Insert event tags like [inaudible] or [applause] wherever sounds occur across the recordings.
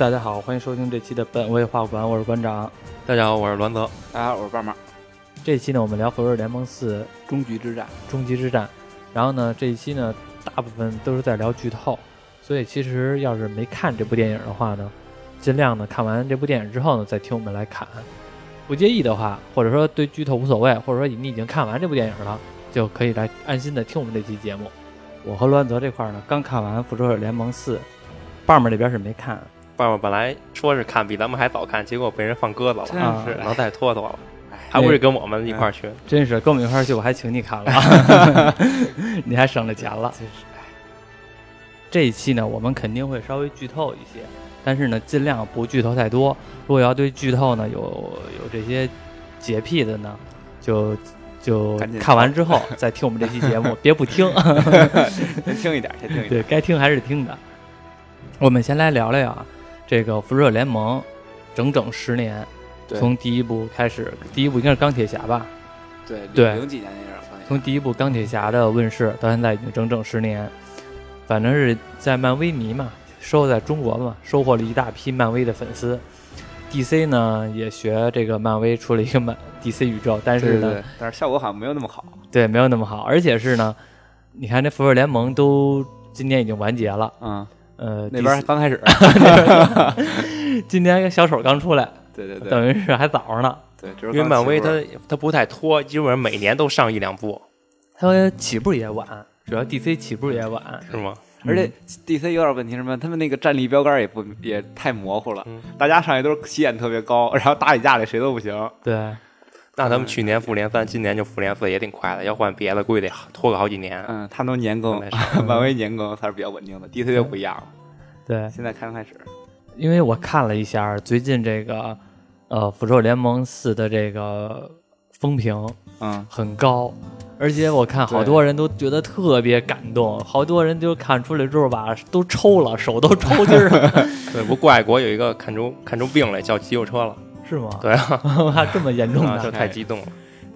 大家好，欢迎收听这期的本位画馆，我是馆长。大家好，我是栾泽。大家好，我是棒棒。这期呢，我们聊《复仇者联盟四：终局之战》。终极之战。然后呢，这一期呢，大部分都是在聊剧透，所以其实要是没看这部电影的话呢，尽量呢看完这部电影之后呢，再听我们来侃。不介意的话，或者说对剧透无所谓，或者说你已经看完这部电影了，就可以来安心的听我们这期节目。我和栾泽这块呢，刚看完《复仇者联盟四》，棒棒那边是没看。棒棒本来说是看，比咱们还早看，结果被人放鸽子了，是能再拖拖了，还不是跟我们一块儿去？真是跟我们一块儿去，我还请你看了 [laughs] [laughs] 你还省了钱了。真是，这一期呢，我们肯定会稍微剧透一些，但是呢，尽量不剧透太多。如果要对剧透呢有有这些洁癖的呢，就就看完之后再听我们这期节目，[laughs] 别不听，先听一点，先听一点。对该听还是听的。我们先来聊聊啊。这个复仇者联盟整整十年，从第一部开始，第一部应该是钢铁侠吧？对对，零几年那阵儿，从第一部钢铁侠的问世到现在已经整整十年，反正是在漫威迷嘛，收在中国嘛，收获了一大批漫威的粉丝。DC 呢也学这个漫威出了一个漫 DC 宇宙，但是呢，但是效果好像没有那么好。对，没有那么好，而且是呢，你看这复仇者联盟都今年已经完结了，嗯。呃，那边刚开始，[laughs] 今天小丑刚出来，对对对，等于是还早着呢。对，因为漫威它它不太拖，基本上每年都上一两部。它起步也晚，主要 DC 起步也晚，是吗？而且 DC 有点问题什么？他们那个战力标杆也不也太模糊了，大家上去都是起点特别高，然后打起架来谁都不行。对，那他们去年复联三，今年就复联四也挺快的，要换别的估计得拖个好几年。嗯，他能年更，[laughs] 漫威年更才是比较稳定的，DC 就不一样了。对，现在刚开始，因为我看了一下最近这个呃《复仇者联盟四》的这个风评，嗯，很高，而且我看好多人都觉得特别感动，好多人就看出来之后吧，都抽了，手都抽筋了。[laughs] 对，不过爱国有一个看出看出病来，叫急救车了，是吗？对啊，[laughs] 还这么严重就太激动了。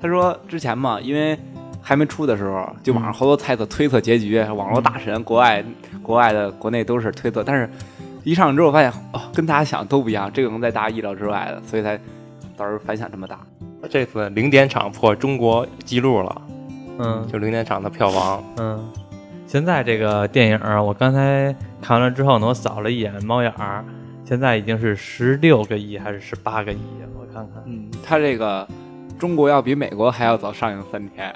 他说之前嘛，因为。还没出的时候，就网上好多猜测、推测结局，网络大神、国外、国外的、国内都是推测。但是，一上之后发现，哦，跟大家想的都不一样，这个能在大家意料之外的，所以才导致反响这么大。这次零点场破中国纪录了，嗯，就零点场的票房，嗯。现在这个电影，我刚才看完了之后呢，我扫了一眼猫眼儿，现在已经是十六个亿还是十八个亿？我看看，嗯，他这个。中国要比美国还要早上映三天，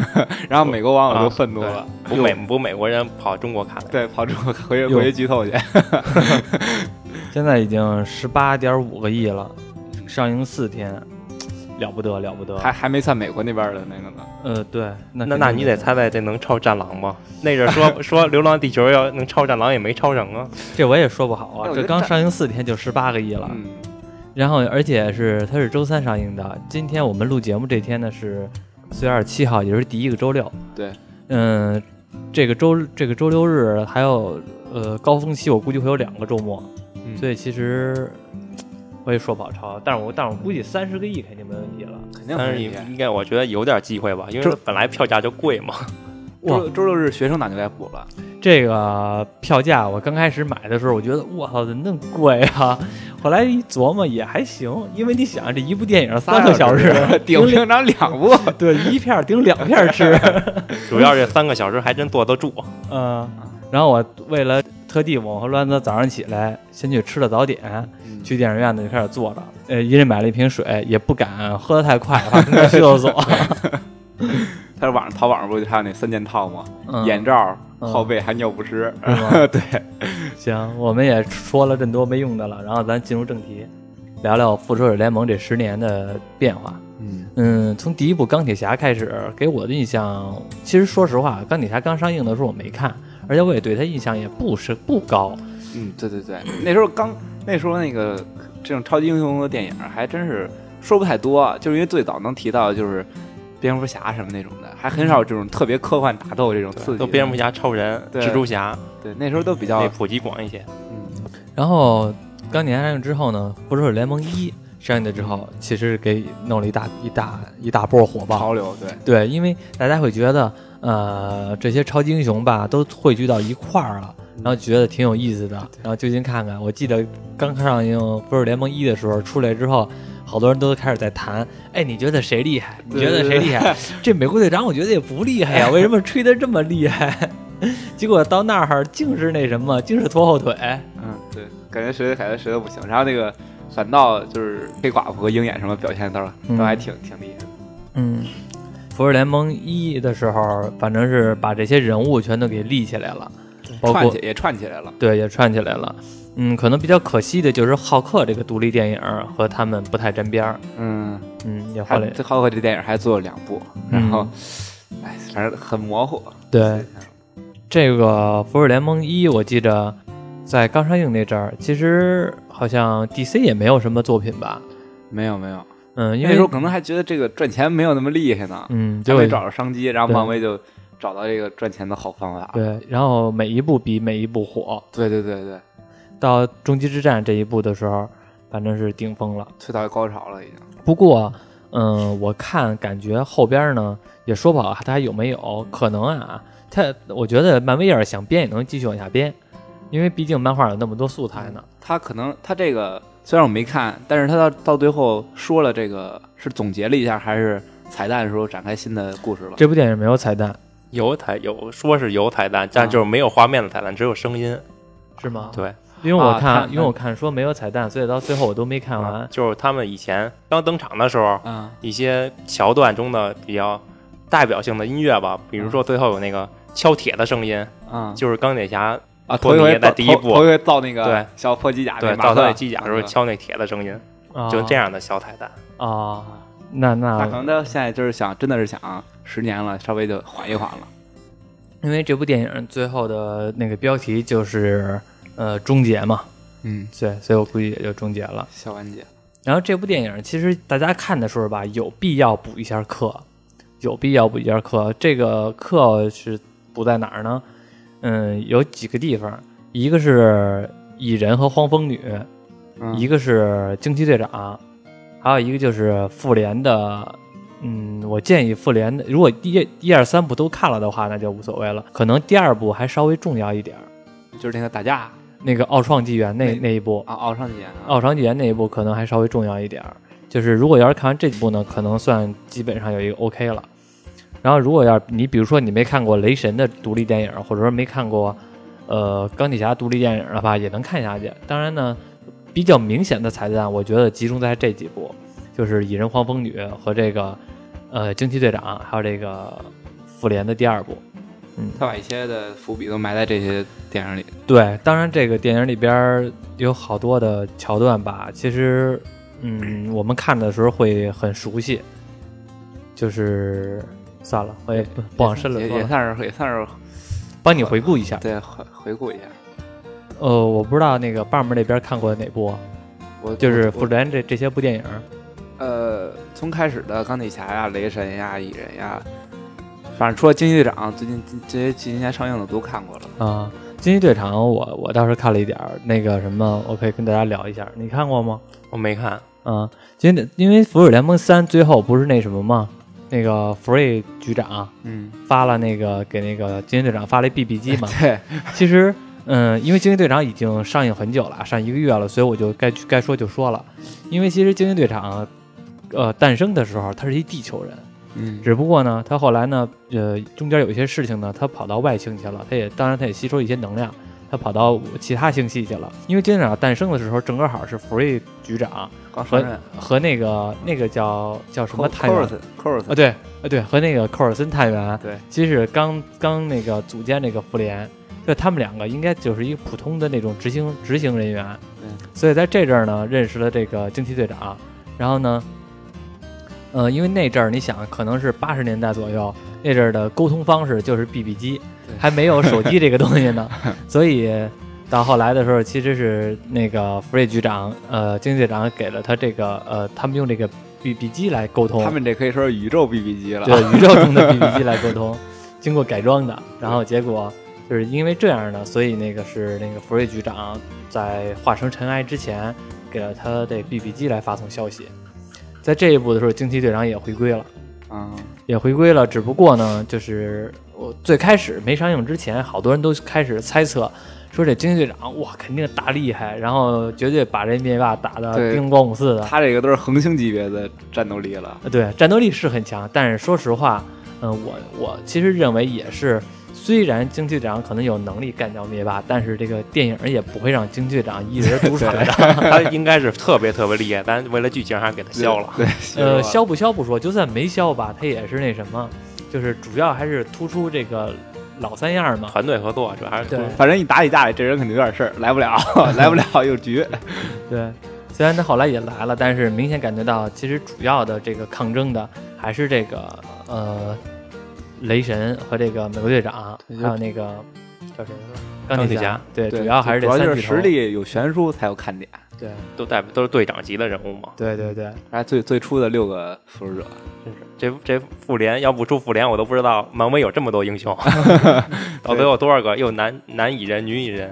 [laughs] 然后美国网友就愤怒了，不美不美国人跑中国看了，对，跑中国回去回去剧透去。[laughs] 现在已经十八点五个亿了，上映四天，了不得了不得，还还没在美国那边的那个呢。呃，对，那那那你得猜猜这能超战狼吗？那阵说 [laughs] 说流浪地球要能超战狼也没超成啊，这我也说不好啊，这刚上映四天就十八个亿了。然后，而且是它是周三上映的。今天我们录节目这天呢是四月二十七号，也就是第一个周六。对，嗯，这个周这个周六日还有呃高峰期，我估计会有两个周末，所以其实我也说不好超。但是我但是我估计三十个亿肯定没问题了，肯定三十亿应该我觉得有点机会吧，因为本来票价就贵嘛。[laughs] 周周六日学生党就该补了。这个票价我刚开始买的时候，我觉得我操，怎么那么贵啊？后来一琢磨也还行，因为你想这一部电影三个小时顶平常两部，[laughs] 对，一片顶两片吃，[laughs] 主要这三个小时还真坐得住。嗯，然后我为了特地我和栾子早上起来先去吃了早点，去电影院呢就开始坐着，呃，一人买了一瓶水，也不敢喝的太快，怕中间去厕所。[laughs] 他网上淘宝上不就还有那三件套吗？眼罩、靠背还尿不湿？[laughs] 对，行，我们也说了这么多没用的了，然后咱进入正题，聊聊复仇者联盟这十年的变化。嗯嗯，从第一部钢铁侠开始，给我的印象，其实说实话，钢铁侠刚上映的时候我没看，而且我也对他印象也不是不高。嗯，对对对，那时候刚那时候那个这种超级英雄的电影还真是说不太多，就是因为最早能提到就是。蝙蝠侠什么那种的，还很少这种特别科幻打斗这种刺激。都蝙蝠侠、超人、蜘蛛侠，对，那时候都比较普及广一些。嗯，然后钢铁侠上映之后呢，复仇者联盟一上映了之后，其实给弄了一大一大一大波火爆。潮流对，对，因为大家会觉得，呃，这些超级英雄吧都汇聚到一块儿了，然后觉得挺有意思的，然后就近看看。我记得刚上映《复仇者联盟一》的时候，出来之后，好多人都开始在谈，哎，你觉得谁厉害？你觉得谁厉害？这美国队长我觉得也不厉害呀，[laughs] 为什么吹得这么厉害？[laughs] 结果到那儿竟是那什么，竟是拖后腿。嗯，对，感觉谁感觉谁都不行。然后那个反倒就是黑寡妇和鹰眼什么表现倒嗯都还挺挺厉害的。嗯，复仇者联盟一的时候，反正是把这些人物全都给立起来了，包括串起也串起来了。对也串起来了。嗯，可能比较可惜的就是浩克这个独立电影和他们不太沾边儿。嗯，嗯，也后还来这浩克这电影还做了两部，然后嗯，哎，反正很模糊。对这个复仇者联盟一，我记着在刚上映那阵儿，其实好像 DC 也没有什么作品吧。没有没有，嗯，因为那时候可能还觉得这个赚钱没有那么厉害呢，嗯，就就没找着商机，然后漫威就找到这个赚钱的好方法。对，然后每一部比每一部火。对对对对，到终极之战这一部的时候，反正是顶峰了。推到高潮了已经。不过，嗯，我看感觉后边呢也说不好它还有没有可能啊。它我觉得漫威要是想编也能继续往下编，因为毕竟漫画有那么多素材呢。他可能他这个虽然我没看，但是他到到最后说了这个是总结了一下，还是彩蛋的时候展开新的故事了。这部电影没有彩蛋有彩有说是有彩蛋，但就是没有画面的彩蛋，只有声音。是吗？对，因为我看，啊因为我看说没有彩蛋，所以到最后我都没看完。就是他们以前刚登场的时候，嗯一些桥段中的比较代表性的音乐吧，比如说最后有那个敲铁的声音，嗯就是钢铁侠啊，托尼头一在第一部头头一回造那个对小破机甲对那马特到他的机甲的时候嗯敲那铁的声音，啊就这样的小彩蛋。啊，那那可能他现在就是想，真的是想十年了，稍微就缓一缓了。因为这部电影最后的那个标题就是呃终结嘛，嗯，对，所以我估计也就终结了。小完结。然后这部电影其实大家看的时候吧，有必要补一下课，有必要补一下课。这个课是补在哪儿呢？嗯，有几个地方，一个是蚁人和黄蜂女，嗯一个是惊奇队长，还有一个就是复联的。嗯，我建议复联的，如果一一二三部都看了的话，那就无所谓了。可能第二部还稍微重要一点儿，就是那个打架那个奥创纪元那那那一部，啊，奥创纪元啊，奥创纪元那一部可能还稍微重要一点儿。就是如果要是看完这几部呢，可能算基本上有一个 OK 了。然后如果要是你比如说你没看过雷神的独立电影，或者说没看过呃钢铁侠独立电影的话，也能看下去。当然呢，比较明显的彩蛋，我觉得集中在这几部，就是蚁人、黄蜂女和这个呃惊奇队长，还有这个复联的第二部。嗯他把一些的伏笔都埋在这些电影里。对，当然这个电影里边有好多的桥段吧，其实，嗯，我们看的时候会很熟悉，就是算了，我也不不往深了也说了，也算是也算是帮你回顾一下。对回回顾一下。呃，我不知道那个爸们那边看过哪部，我就是我复联这这些部电影。呃，从开始的钢铁侠呀、雷神呀、蚁人呀，反正除了惊奇队长，最近这些今年上映的都看过了。啊，惊奇队长我我倒是看了一点儿，那个什么，我可以跟大家聊一下，你看过吗？我没看，啊，因为因为《复仇者联盟三》最后不是那什么吗？那个福瑞局长嗯，发了那个给那个惊奇队长发了一 BB 机嘛。[laughs] 对，其实，嗯，因为惊奇队长已经上映很久了，上一个月了，所以我就该该说就说了。因为其实惊奇队长，呃，诞生的时候他是一地球人，嗯，只不过呢，他后来呢，呃，中间有一些事情呢，他跑到外星去了，他也当然他也吸收一些能量，他跑到其他星系去了。因为惊奇队长诞生的时候，正刚好是福瑞局长和。和那个那个叫叫什么探员科尔森，啊，森，对啊对，和那个寇尔森探员，对，其实刚刚那个组建那个复联，就他们两个应该就是一个普通的那种执行执行人员，对，所以在这阵儿呢认识了这个惊奇队长，然后呢，呃，因为那阵儿你想可能是八十年代左右，那阵儿的沟通方式就是 BB 机，对还没有手机这个东西呢，[laughs] 所以到后来的时候，其实是那个福瑞局长，呃，惊奇队长给了他这个，呃，他们用这个 BB 机来沟通，他们这可以说是宇宙 BB 机了。对宇宙中的 BB 机来沟通，经过改装的。然后结果就是因为这样呢，所以那个是那个福瑞局长在化成尘埃之前，给了他这 BB 机来发送消息。在这一步的时候，惊奇队长也回归了，啊，也回归了。只不过呢，就是我最开始没上映之前，好多人都开始猜测，说这惊奇队长哇肯定大厉害，然后绝对把这灭霸打的叮咣五四的。他这个都是恒星级别的战斗力了。呃对，战斗力是很强，但是说实话，嗯、我我其实认为也是，虽然惊奇队长可能有能力干掉灭霸，但是这个电影也不会让惊奇队长一人独闯的。[laughs] 他应该是特别特别厉害，但为了剧情还是给他消了。对，呃，消消不消不说，就算没消吧，他也是那什么，就是主要还是突出这个老三样嘛。团队合作主要还是对反正一打起架来，这人肯定有点事儿，来不了，[laughs] 来不了 [laughs] 有局。[laughs] 对，虽然他后来也来了，但是明显感觉到，其实主要的这个抗争的还是这个呃，雷神和这个美国队长，还有那个叫谁来着？钢铁侠对，对主要还是主要就是这三巨头实。力有悬殊才有看点。对都代表都是队长级的人物嘛。对对对，还最最初的六个复仇者，这这复联要不出复联，我都不知道漫威有这么多英雄，[laughs] [laughs] 到底有多少个？又男男蚁人、女蚁人、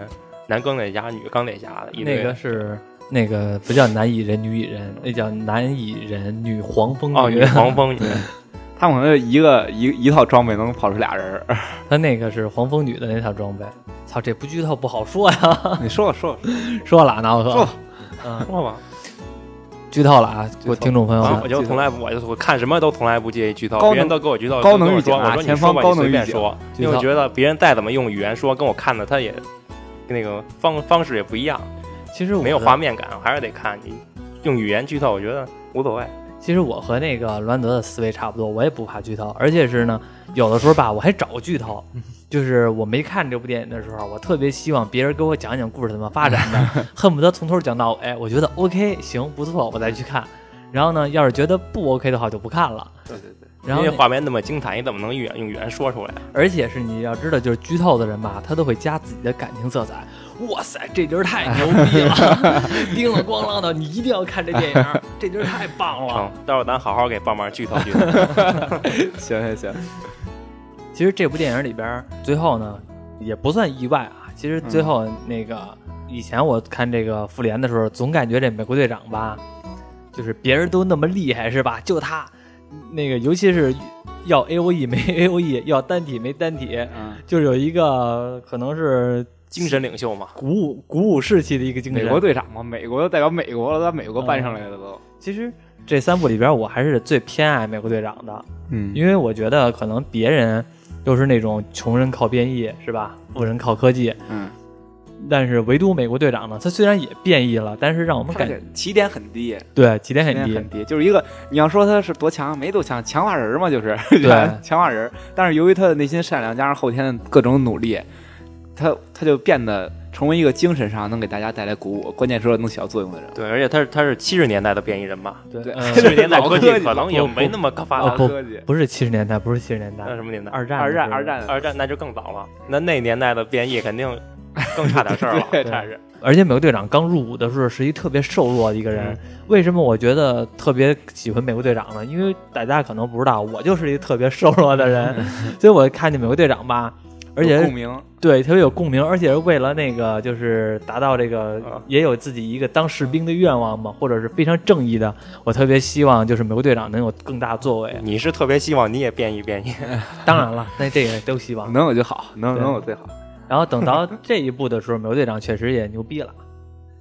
男钢铁侠、女钢铁侠的一。那个是那个不叫男蚁人、女蚁人，那叫男蚁人、女黄蜂哦，女黄蜂 [laughs] 女，他们可能就一个一一套装备能跑出俩人儿。他那个是黄蜂女的那套装备。操，这不剧透不好说呀。你说吧说吧，说了，那我可说嗯，说吧。剧透了啊，我听众朋友啊，们我，就从来不，我就我看什么都从来不介意剧透，别人都给我剧透，高能预警啊我说你前说吧，你方高能预警随便说，因为我觉得别人再怎么用语言说，跟我看的他也那个方方式也不一样，其实我没有画面感，我还是得看你用语言剧透，我觉得无所谓。其实我和那个罗兰德的思维差不多，我也不怕剧透，而且是呢，有的时候吧，我还找剧透，[laughs] 就是我没看这部电影的时候，我特别希望别人给我讲讲故事怎么发展的，[laughs] 恨不得从头讲到尾。我觉得 OK，行，不错，我再去看。然后呢，要是觉得不 OK 的话，就不看了。对对对，然后那因为画面那么精彩，你怎么能语言用语言说出来？而且是你要知道，就是剧透的人吧，他都会加自己的感情色彩。哇塞，这人太牛逼了，[laughs] 叮了咣啷的，你一定要看这电影，[laughs] 这人太棒了。成，到时候咱好好给棒棒剧透剧透。行行行，其实这部电影里边最后呢，也不算意外啊。其实最后那个、以前我看这个复联的时候，总感觉这美国队长吧，就是别人都那么厉害是吧？就他那个，尤其是要 A O E 没 A O E，要单体没单体，嗯，就是有一个可能是精神领袖嘛，鼓舞鼓舞士气的一个精神。美国队长嘛，美国代表美国了，把美国搬上来了都。其实这三部里边，我还是最偏爱美国队长的，嗯因为我觉得可能别人都是那种穷人靠变异是吧？富人靠科技，嗯，但是唯独美国队长呢，他虽然也变异了，但是让我们感觉起点很低，对起点很低很，低，就是一个你要说他是多强，没多强，强化人嘛，就是 [laughs] 对强化人。但是由于他的内心善良，加上后天的各种努力，他他就变得成为一个精神上能给大家带来鼓舞，关键时候能起到作用的人。对，而且他是他是七十年代的变异人嘛？对 [laughs] 七十年代科技老科技可能也没那么发达。科技，不是七十年代，不是七十年代那，什么年代？二战二战二战二战那就更早了。那那年代的变异肯定更差点事儿了。[laughs] 对差是而且美国队长刚入伍的时候是一特别瘦弱的一个人。嗯为什么我觉得特别喜欢美国队长呢？因为大家可能不知道，我就是一个特别瘦弱的人，所以我看见美国队长吧，而且共鸣，对特别有共鸣，而且是为了那个就是达到这个啊也有自己一个当士兵的愿望嘛，或者是非常正义的。我特别希望就是美国队长能有更大作为。你是特别希望你也变异变异，[laughs] 当然了，那这个都希望。能有就好，能对能有最好。然后等到这一步的时候，美国队长确实也牛逼了，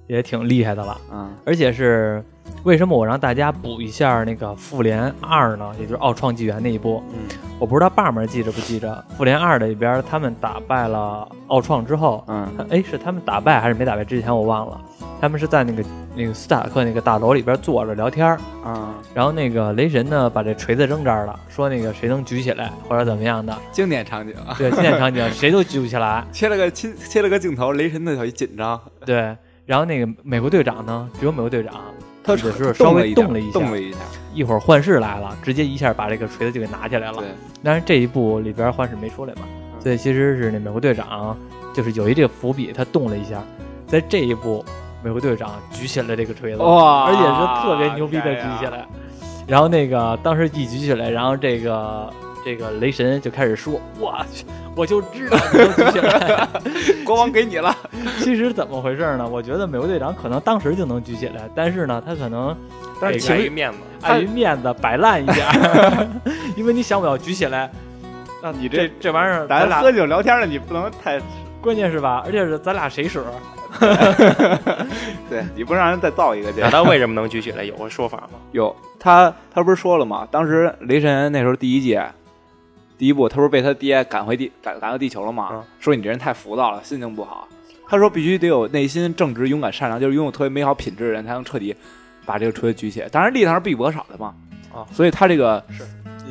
也挺厉害的了。嗯而且是为什么我让大家补一下那个《复联二》呢？也就是奥创纪元那一部，嗯我不知道爸们记着不记着，《复联二》里边他们打败了奥创之后，嗯哎，是他们打败还是没打败之前我忘了。他们是在那个那个斯塔克那个大楼里边坐着聊天儿，嗯，然后那个雷神呢把这锤子扔这儿了，说那个谁能举起来或者怎么样的，经典场景，对，经典场景谁都举不起来，[laughs] 切了个切切了个镜头，雷神那小一紧张，对。然后那个美国队长呢，只有美国队长，他只是稍微动了一下动了一下，一会儿幻视来了，直接一下把这个锤子就给拿起来了。对，但是这一部里边幻视没出来嘛，嗯所以其实是那美国队长就是有一这个伏笔，他动了一下，在这一步美国队长举起了这个锤子，哇而且是特别牛逼的举起来。然后那个当时一举起来，然后这个这个雷神就开始说：“我去，我就知道你能举起来。[laughs] [laughs] 国王给你了，”其实怎么回事呢？我觉得美国队长可能当时就能举起来，但是呢，他可能但是碍于面子，碍于面子摆烂一点儿，[laughs] 因为你想我要举起来，那你这这这玩意儿，咱俩喝酒聊天了，你不能太关键是吧？而且是咱俩谁使？对，你不让人再造一个去那。他为什么能举起来？有个说法吗？有他，他不是说了吗？当时雷神那时候第一届，第一步，他不是被他爹赶回地赶赶到地球了吗？嗯说你这人太浮躁了，心情不好。他说必须得有内心正直、勇敢、善良，就是拥有特别美好品质的人，才能彻底把这个锤子举起来。当然力量是必不可少的嘛。啊所以他这个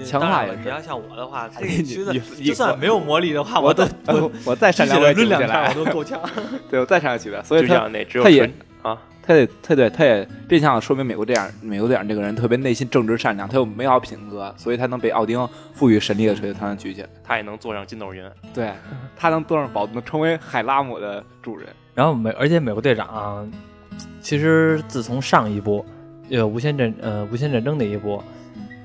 强当化也是你要像我的话，这个 [laughs] 就算没有魔力的话，我都我我再善良我也举抡两下不起来我，都够呛。[laughs] 对我再善良举不起来。所以就他像那只有他也纯啊，他也他对他也变相的说明美国队长美国队长这个人特别内心正直善良，他有美好品格，所以他能被奥丁赋予神力的锤子，他能举起来。他也能坐上筋斗云。对他能坐上宝座，成为海拉姆的主人。然后美，而且美国队长，其实自从上一部，呃，无限战呃无限战争那一部，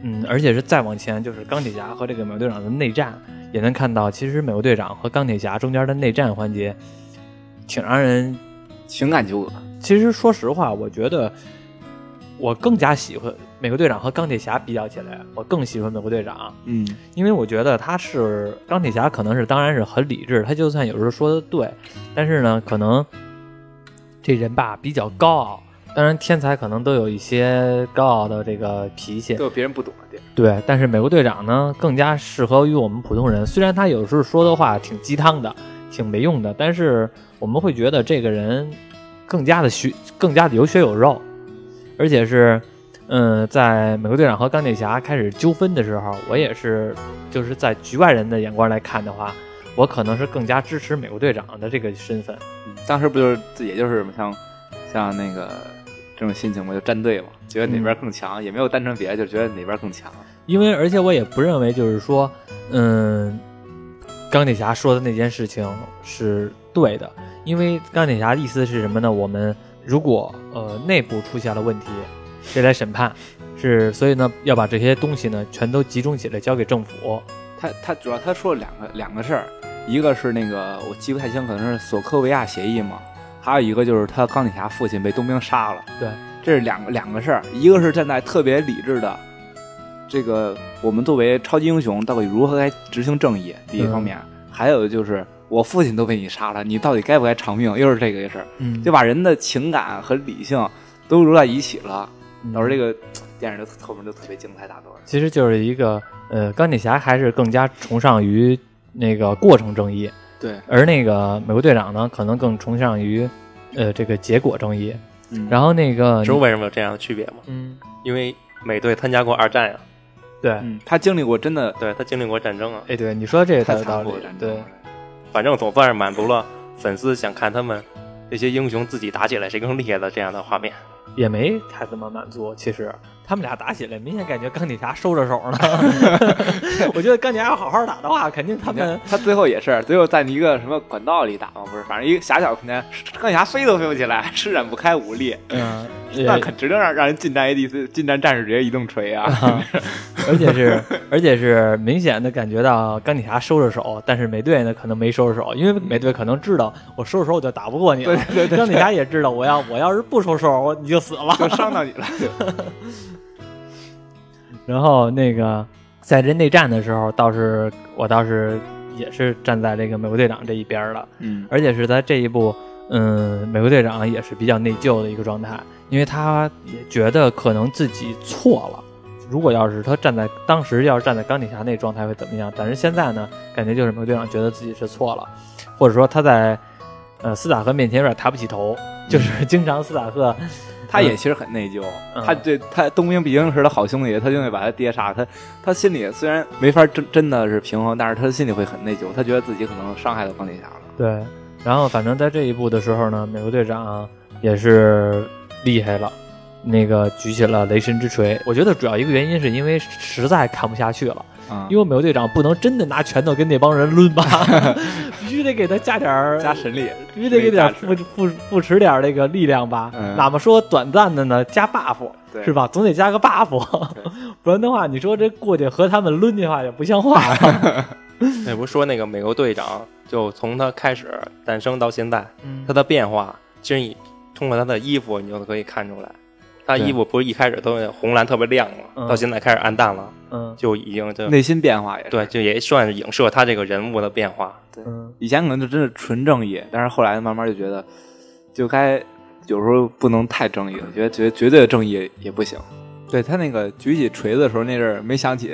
嗯，而且是再往前，就是钢铁侠和这个美国队长的内战，也能看到，其实美国队长和钢铁侠中间的内战环节，挺让人。情感纠葛，其实说实话，我觉得我更加喜欢美国队长和钢铁侠比较起来，我更喜欢美国队长。嗯，因为我觉得他是钢铁侠，可能是当然是很理智，他就算有时候说的对，但是呢，可能这人吧比较高傲，当然天才可能都有一些高傲的这个脾气都，有别人不懂的地儿。对。但是美国队长呢，更加适合于我们普通人，虽然他有时候说的话挺鸡汤的，挺没用的，但是我们会觉得这个人更加的血，更加的有血有肉，而且是。嗯，在美国队长和钢铁侠开始纠纷的时候，我也是，就是在局外人的眼光来看的话，我可能是更加支持美国队长的这个身份。嗯当时不就是也就是像像那个这种心情嘛，就站队嘛，觉得哪边更强，也没有单纯别的，就觉得哪边更强。因为而且我也不认为就是说，嗯，钢铁侠说的那件事情是对的，因为钢铁侠的意思是什么呢？我们如果呃内部出现了问题，谁来审判？是所以呢要把这些东西呢全都集中起来交给政府。他他主要他说了两个两个事儿，一个是那个我记不太清，可能是索科维亚协议嘛，还有一个就是他钢铁侠父亲被冬兵杀了。对，这是两个两个事儿，一个是站在特别理智的，这个我们作为超级英雄到底如何来执行正义第一方面，还有就是我父亲都被你杀了，你到底该不该偿命，又是这个事儿，嗯就把人的情感和理性都揉在一起了，导致这个个 [tsk] 电影就后面就特别精彩大段。其实就是一个呃钢铁侠还是更加崇尚于那个过程正义，对，而那个美国队长呢可能更崇尚于呃这个结果正义。嗯然后那个知道为什么有这样的区别吗？嗯因为美队参加过二战呀，对，嗯，他经历过真的对他经历过战争啊。哎对，你说这个太有道理残酷的战，争对了。。反正总算是满足了粉丝想看他们这些英雄自己打起来谁更厉害的这样的画面。也没太怎么满足。其实他们俩打起来，明显感觉钢铁侠收着手呢。[laughs] 我觉得钢铁侠要好好打的话，肯定他们他最后也是，最后在一个什么管道里打嘛，不是，反正一个狭小空间，钢铁侠飞都飞不起来，施展不开武力，嗯，[laughs] 那可指定让让人近战 ADC 近战战士直接一顿锤啊！啊，而且是 [laughs] 而且是明显的感觉到钢铁侠收着手，但是美队呢可能没收着手，因为美队可能知道我收着手我就打不过你了。对对对钢铁侠也知道我要我要是不收手，我你就死了。就伤到你了。然后那个在这内战的时候，倒是我倒是也是站在这个美国队长这一边儿了。嗯而且是在这一部，嗯，美国队长也是比较内疚的一个状态，因为他也觉得可能自己错了。如果要是他站在当时要是站在钢铁侠那状态会怎么样？但是现在呢，感觉就是美国队长觉得自己是错了，或者说他在呃斯塔克面前有点抬不起头，就是经常斯塔克他也其实很内疚，嗯他对他冬兵毕竟是他好兄弟，他就会把他爹杀，他他心里虽然没法真真的是平衡，但是他心里会很内疚，他觉得自己可能伤害到钢铁侠了。对，然后反正在这一步的时候呢，美国队长也是厉害了，那个举起了雷神之锤。我觉得主要一个原因是因为实在看不下去了，啊因为美国队长不能真的拿拳头跟那帮人抡吧，[laughs] 必须得给他加点儿加神力，必须得给点儿没扶扶扶持点儿这个力量吧，嗯。哪怕说短暂的呢加 buff 是吧？总得加个 buff，不然的话，你说这过去和他们抡的话也不像话。呀。[laughs] 那不是说那个美国队长，就从他开始诞生到现在，嗯。他的变化，其实你通过他的衣服，你就可以看出来。他衣服不是一开始都是红蓝特别亮吗？嗯到现在开始暗淡了，嗯就已经就内心变化也。对，就也算是影射他这个人物的变化。对以前可能就真是纯正义，但是后来慢慢就觉得，就该有时候不能太正义了，觉得觉得绝对的正义也不行。对他那个举起锤子的时候，那阵儿没想起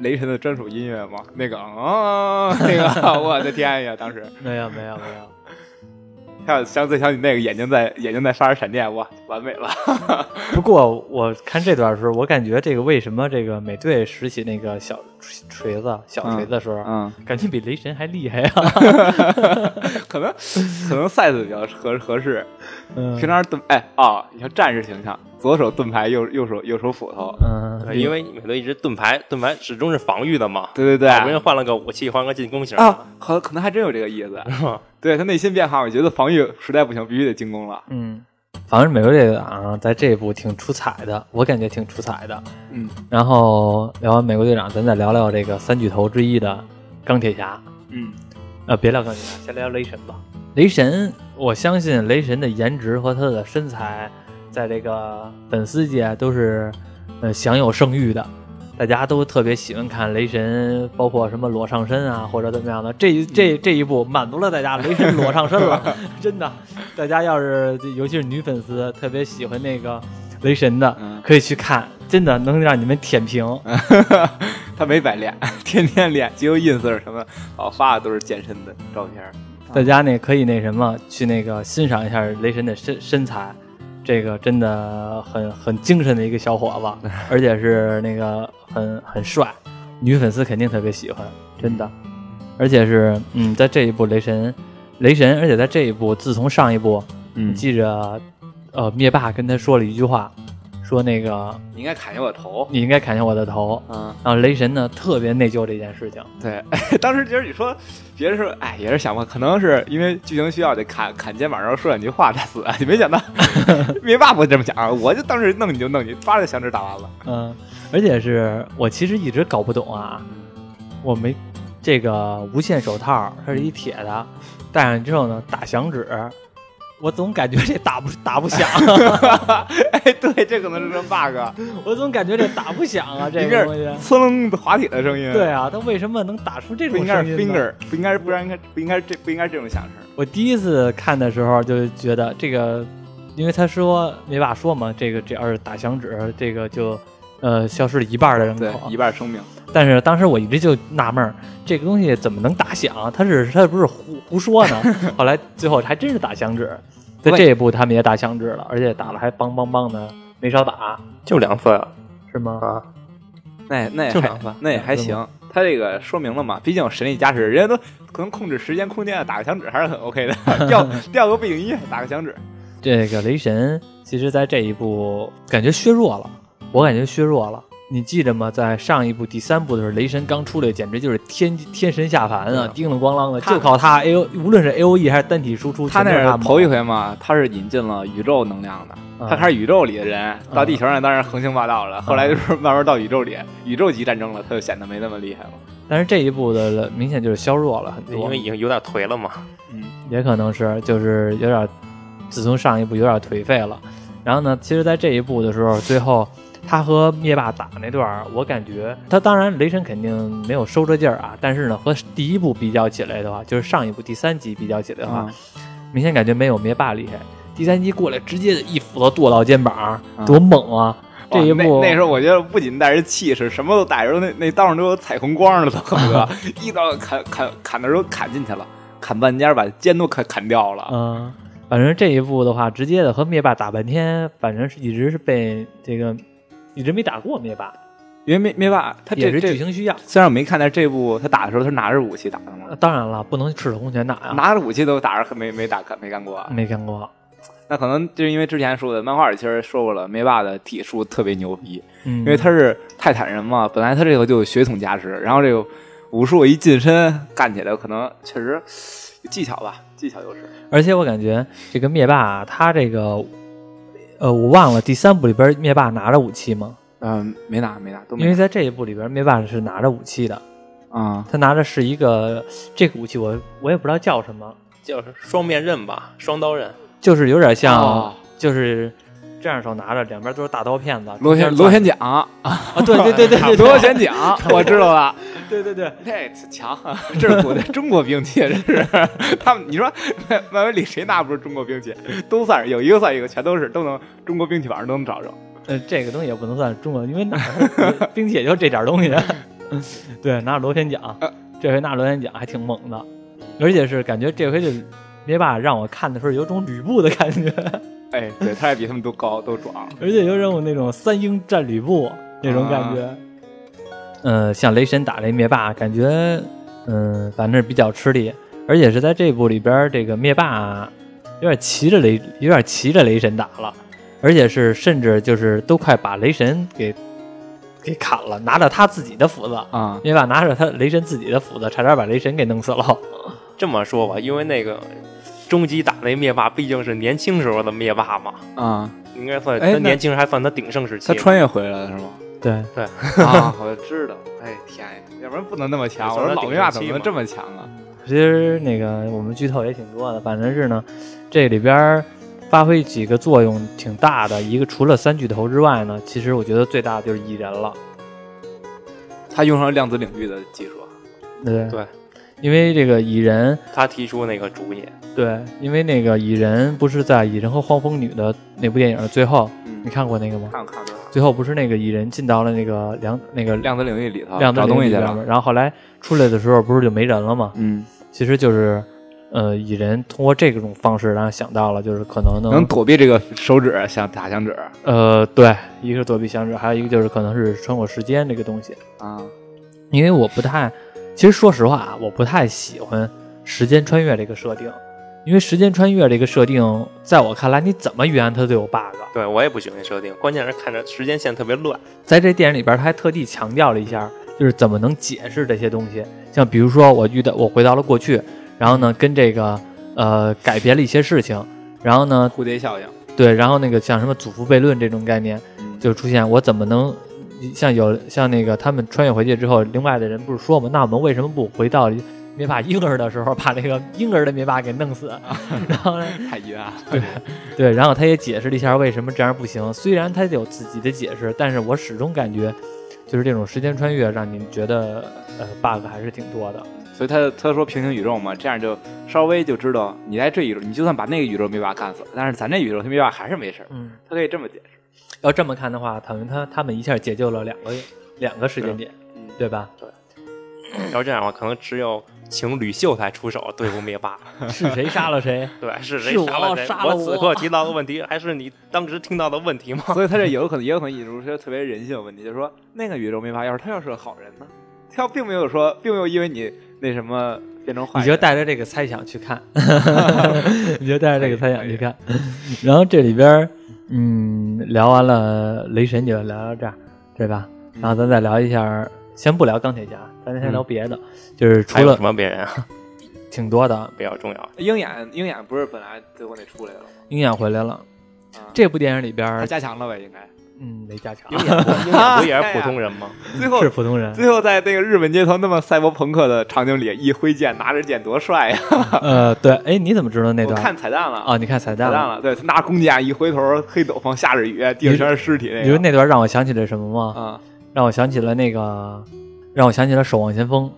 雷神的专属音乐吗？那个啊，那个 [laughs] 我的天呀！当时没有没有没有。还有想再想起那个眼睛在眼睛在发着闪电，哇，完美了。不过我看这段的时候，我感觉这个为什么这个美队拾起那个小锤子、小锤子的时候，嗯，感觉比雷神还厉害啊！[laughs] 可能可能 size 比较合合适。嗯平常盾哎啊，你看战士形象，左手盾牌，右右手右手斧头。嗯，对，因为美队一直盾牌，盾牌始终是防御的嘛。对对对，好不容易换了个武器，换个进攻型啊，可可能还真有这个意思。[laughs] 是吧？对他内心变化，我觉得防御实在不行，必须得进攻了。嗯，反正美国队长在这一部挺出彩的，我感觉挺出彩的。嗯然后聊完美国队长，咱再聊聊这个三巨头之一的钢铁侠。嗯呃，别聊钢铁侠，先聊雷神吧。雷神，我相信雷神的颜值和他的身材，在这个粉丝界都是呃享有盛誉的。大家都特别喜欢看雷神，包括什么裸上身啊，或者怎么样的。这一这这一部满足了大家，雷神裸上身了，[laughs] 真的。大家要是尤其是女粉丝特别喜欢那个雷神的，嗯，可以去看，真的能让你们舔屏。[laughs] 他没白练，天天练，结果 ins 什么老发的都是健身的照片。大家那可以那什么去那个欣赏一下雷神的身身材，这个真的很很精神的一个小伙子，[laughs] 而且是那个很很帅，女粉丝肯定特别喜欢，真的，而且是嗯，在这一部雷神，雷神，而且在这一部，自从上一部，你嗯，记着，呃，灭霸跟他说了一句话，说那个你应该砍下我头。你应该砍下我的头，嗯，然后雷神呢特别内疚这件事情，对，[laughs] 当时其实你说别人说，哎，也是想吧，可能是因为剧情需要得砍砍肩膀，然后说两句话才死。你 [laughs] 没想到灭霸不这么想，我就当时弄你就弄你，抓着响指打完了。嗯，而且是我其实一直搞不懂啊，我没这个无限手套，它是一铁的，戴上之后呢打响指，我总感觉这打不打不响，[laughs] 哎，对，这可能是个 bug，我总感觉这打不响啊，这个东西。呲楞的滑铁的声音。对，啊，它为什么能打出这种不应该是声音呢？finger，不应该是不然应该不应该是这不应该是这种响声。我第一次看的时候就觉得这个，因为他说没法说嘛，这个只要是打响指，这个就呃消失了一半的人，口。一半生命。但是当时我一直就纳闷儿，这个东西怎么能打响？他是他不是胡胡说呢？[laughs] 后来最后还真是打响指，在这一步他们也打响指了，而且打了还梆梆梆的，没少打，就两次啊是吗？啊！那那也还就两次那也还行。他这个说明了嘛，毕竟神力加持，人家都可能控制时间空间，打个响指还是很 OK 的。[laughs] 掉掉个背景音乐，打个响指。这个雷神其实在这一步感觉削弱了，我感觉削弱了。你记得吗？在上一部第三部的时候，雷神刚出来，简直就是天天神下凡啊，嗯叮了咣啷的，就靠他 A O，无论是 A O E 还是单体输出，他那是头一回嘛，他是引进了宇宙能量的。啊他开始宇宙里的人到地球上，当然横行霸道了。后来就是慢慢到宇宙里，宇宙级战争了，他就显得没那么厉害了。但是这一部的明显就是削弱了很多，因为已经有点颓了嘛。嗯，也可能是就是有点，自从上一部有点颓废了。然后呢，其实，在这一部的时候，最后他和灭霸打那段儿，我感觉他当然雷神肯定没有收着劲儿啊，但是呢，和第一部比较起来的话，就是上一部第三集比较起来的话，明显感觉没有灭霸厉害。第三集过来直接一斧子剁到肩膀，嗯多猛啊！这一部哇那那时候我觉得不仅带着气势，什么都带着，那那刀上都有彩虹光了，都恨不得 [laughs] 一刀砍砍砍的时候砍进去了，砍半截把肩都砍砍掉了。嗯，反正这一部的话，直接的和灭霸打半天，反正是一直是被这个一直没打过灭霸，因为灭灭霸他也是这这剧情需要。虽然我没看，但是这部他打的时候他是拿着武器打的呃吗？当然了，不能赤手空拳打呀，拿着武器都打着没没打没干过啊。没干过。那可能就是因为之前说的，漫画里其实说过了，灭霸的体术特别牛逼，嗯，因为他是泰坦人嘛，本来他这个就有血统加持，然后这个武术一近身干起来，可能确实技巧吧，技巧优势。而且我感觉这个灭霸他这个，呃，我忘了第三部里边灭霸拿着武器吗？嗯，没拿没拿，都没因为在这一部里边灭霸是拿着武器的，拿啊，他拿的是一个这个武器我我也不知道叫什么，就是双面刃吧，双刀刃。就是有点像，哦就是这样手拿着，两边都是大刀片子，螺旋螺旋桨，啊，对对对对对对，螺旋桨，我知道了。对对对，这强，[laughs] 这是古代 [laughs] 中国兵器，这是 [laughs] 他们。你说漫威里谁拿不出中国兵器？都算是有一个算一个，全都是都能中国兵器，反正都能找着。呃，这个东西也不能算中国，因为哪兵器也就这点东西。对，拿着螺旋桨，这回拿着螺旋桨还挺猛的，而且是感觉这回这灭霸让我看的时候有种吕布的感觉，哎，对，他也比他们都高，都壮。而且有种那种三英战吕布那种感觉。呃，像雷神打这灭霸，感觉嗯、反正比较吃力，而且是在这部里边，这个灭霸有点骑着雷，有点骑着雷神打了，而且是甚至就是都快把雷神给给砍了，拿着他自己的斧子，啊，灭霸拿着他雷神自己的斧子，差点把雷神给弄死了。[laughs] 这么说吧，因为那个终极打雷灭霸毕竟是年轻时候的灭霸嘛，啊，应该算他年轻时还算他鼎盛时期。他穿越回来了是吗？对对，啊，我知道。哎天呀，要不然不能那么强。我说老灭霸怎么能这么强啊？其实那个我们剧透也挺多的，反正是呢，这里边发挥几个作用挺大的。一个除了三巨头之外呢，其实我觉得最大的就是蚁人了。他用上了量子领域的技术。对对，因为这个蚁人，他提出那个主意，对，因为那个蚁人不是在蚁人和黄蜂女的那部电影的最后，嗯你，看过那个吗？看看看，最后不是那个蚁人进到了那个量那个量子领域里头量子找东西去了。领域里然后后来出来的时候不是就没人了吗？嗯，其实就是，呃，蚁人通过这种方式，然后想到了就是可能能能躲避这个手指，像打响指呃，对，一个是躲避响指，还有一个就是可能是穿过时间这个东西。啊。因为我不太，其实说实话啊，我不太喜欢时间穿越这个设定，因为时间穿越这个设定，在我看来，你怎么圆它都有 bug。对我也不喜欢设定，关键是看着时间线特别乱。在这电影里边，他还特地强调了一下，就是怎么能解释这些东西。像比如说，我遇到我回到了过去，然后呢，跟这个呃改变了一些事情，然后呢，蝴蝶效应，对，然后那个像什么祖父悖论这种概念，嗯，就出现我怎么能像有像那个他们穿越回去之后，另外的人不是说嘛，那我们为什么不回到灭霸婴儿的时候，把那个婴儿的灭霸给弄死？[laughs] 然后呢，太冤了。对对，然后他也解释了一下为什么这样不行。虽然他有自己的解释，但是我始终感觉，就是这种时间穿越让你觉得呃 bug 还是挺多的。所以他他说平行宇宙嘛，这样就稍微就知道你在这宇宙，你就算把那个宇宙灭霸干死了，但是咱这宇宙他灭霸还是没事儿，嗯，他可以这么解释。要这么看的话，等于他他们一下解救了两个两个时间点，嗯，对吧？对要这样的话，可能只有请吕秀才出手对付灭霸。[laughs] 是谁杀了谁？[laughs] 对，是谁杀了谁？我此刻提到的问题，还是你当时听到的问题吗？[laughs] 所以他这有可能也有可能引入一些特别人性的问题，就是说那个宇宙灭霸要是他要是个好人呢，他要并没有说，并没有因为你那什么变成坏人，你就带着这个猜想去看，你就带着这个猜想去看。然后这里边，嗯，聊完了雷神就聊到这儿，对吧？然后咱再聊一下，先不聊钢铁侠，咱先聊别的，就是除了还有什么别人啊？[laughs] 挺多的，比较重要。鹰眼鹰眼不是本来最后那出来了吗？鹰眼回来了。啊，这部电影里边加强了呗，应该。嗯，没加强，鹰眼不鹰眼不也是普通人吗？[laughs] 最后是普通人。最后在那个日本街头那么赛博朋克的场景里，一挥剑拿着剑多帅呀！[laughs] 呃，对，哎，你怎么知道那我段？看彩蛋了啊，你看彩蛋了。彩蛋了，对他拿弓箭一回头，黑斗篷下着雨，地上全是尸体那个。你说那段让我想起了什么吗？啊让我想起了那个，让我想起了《守望先锋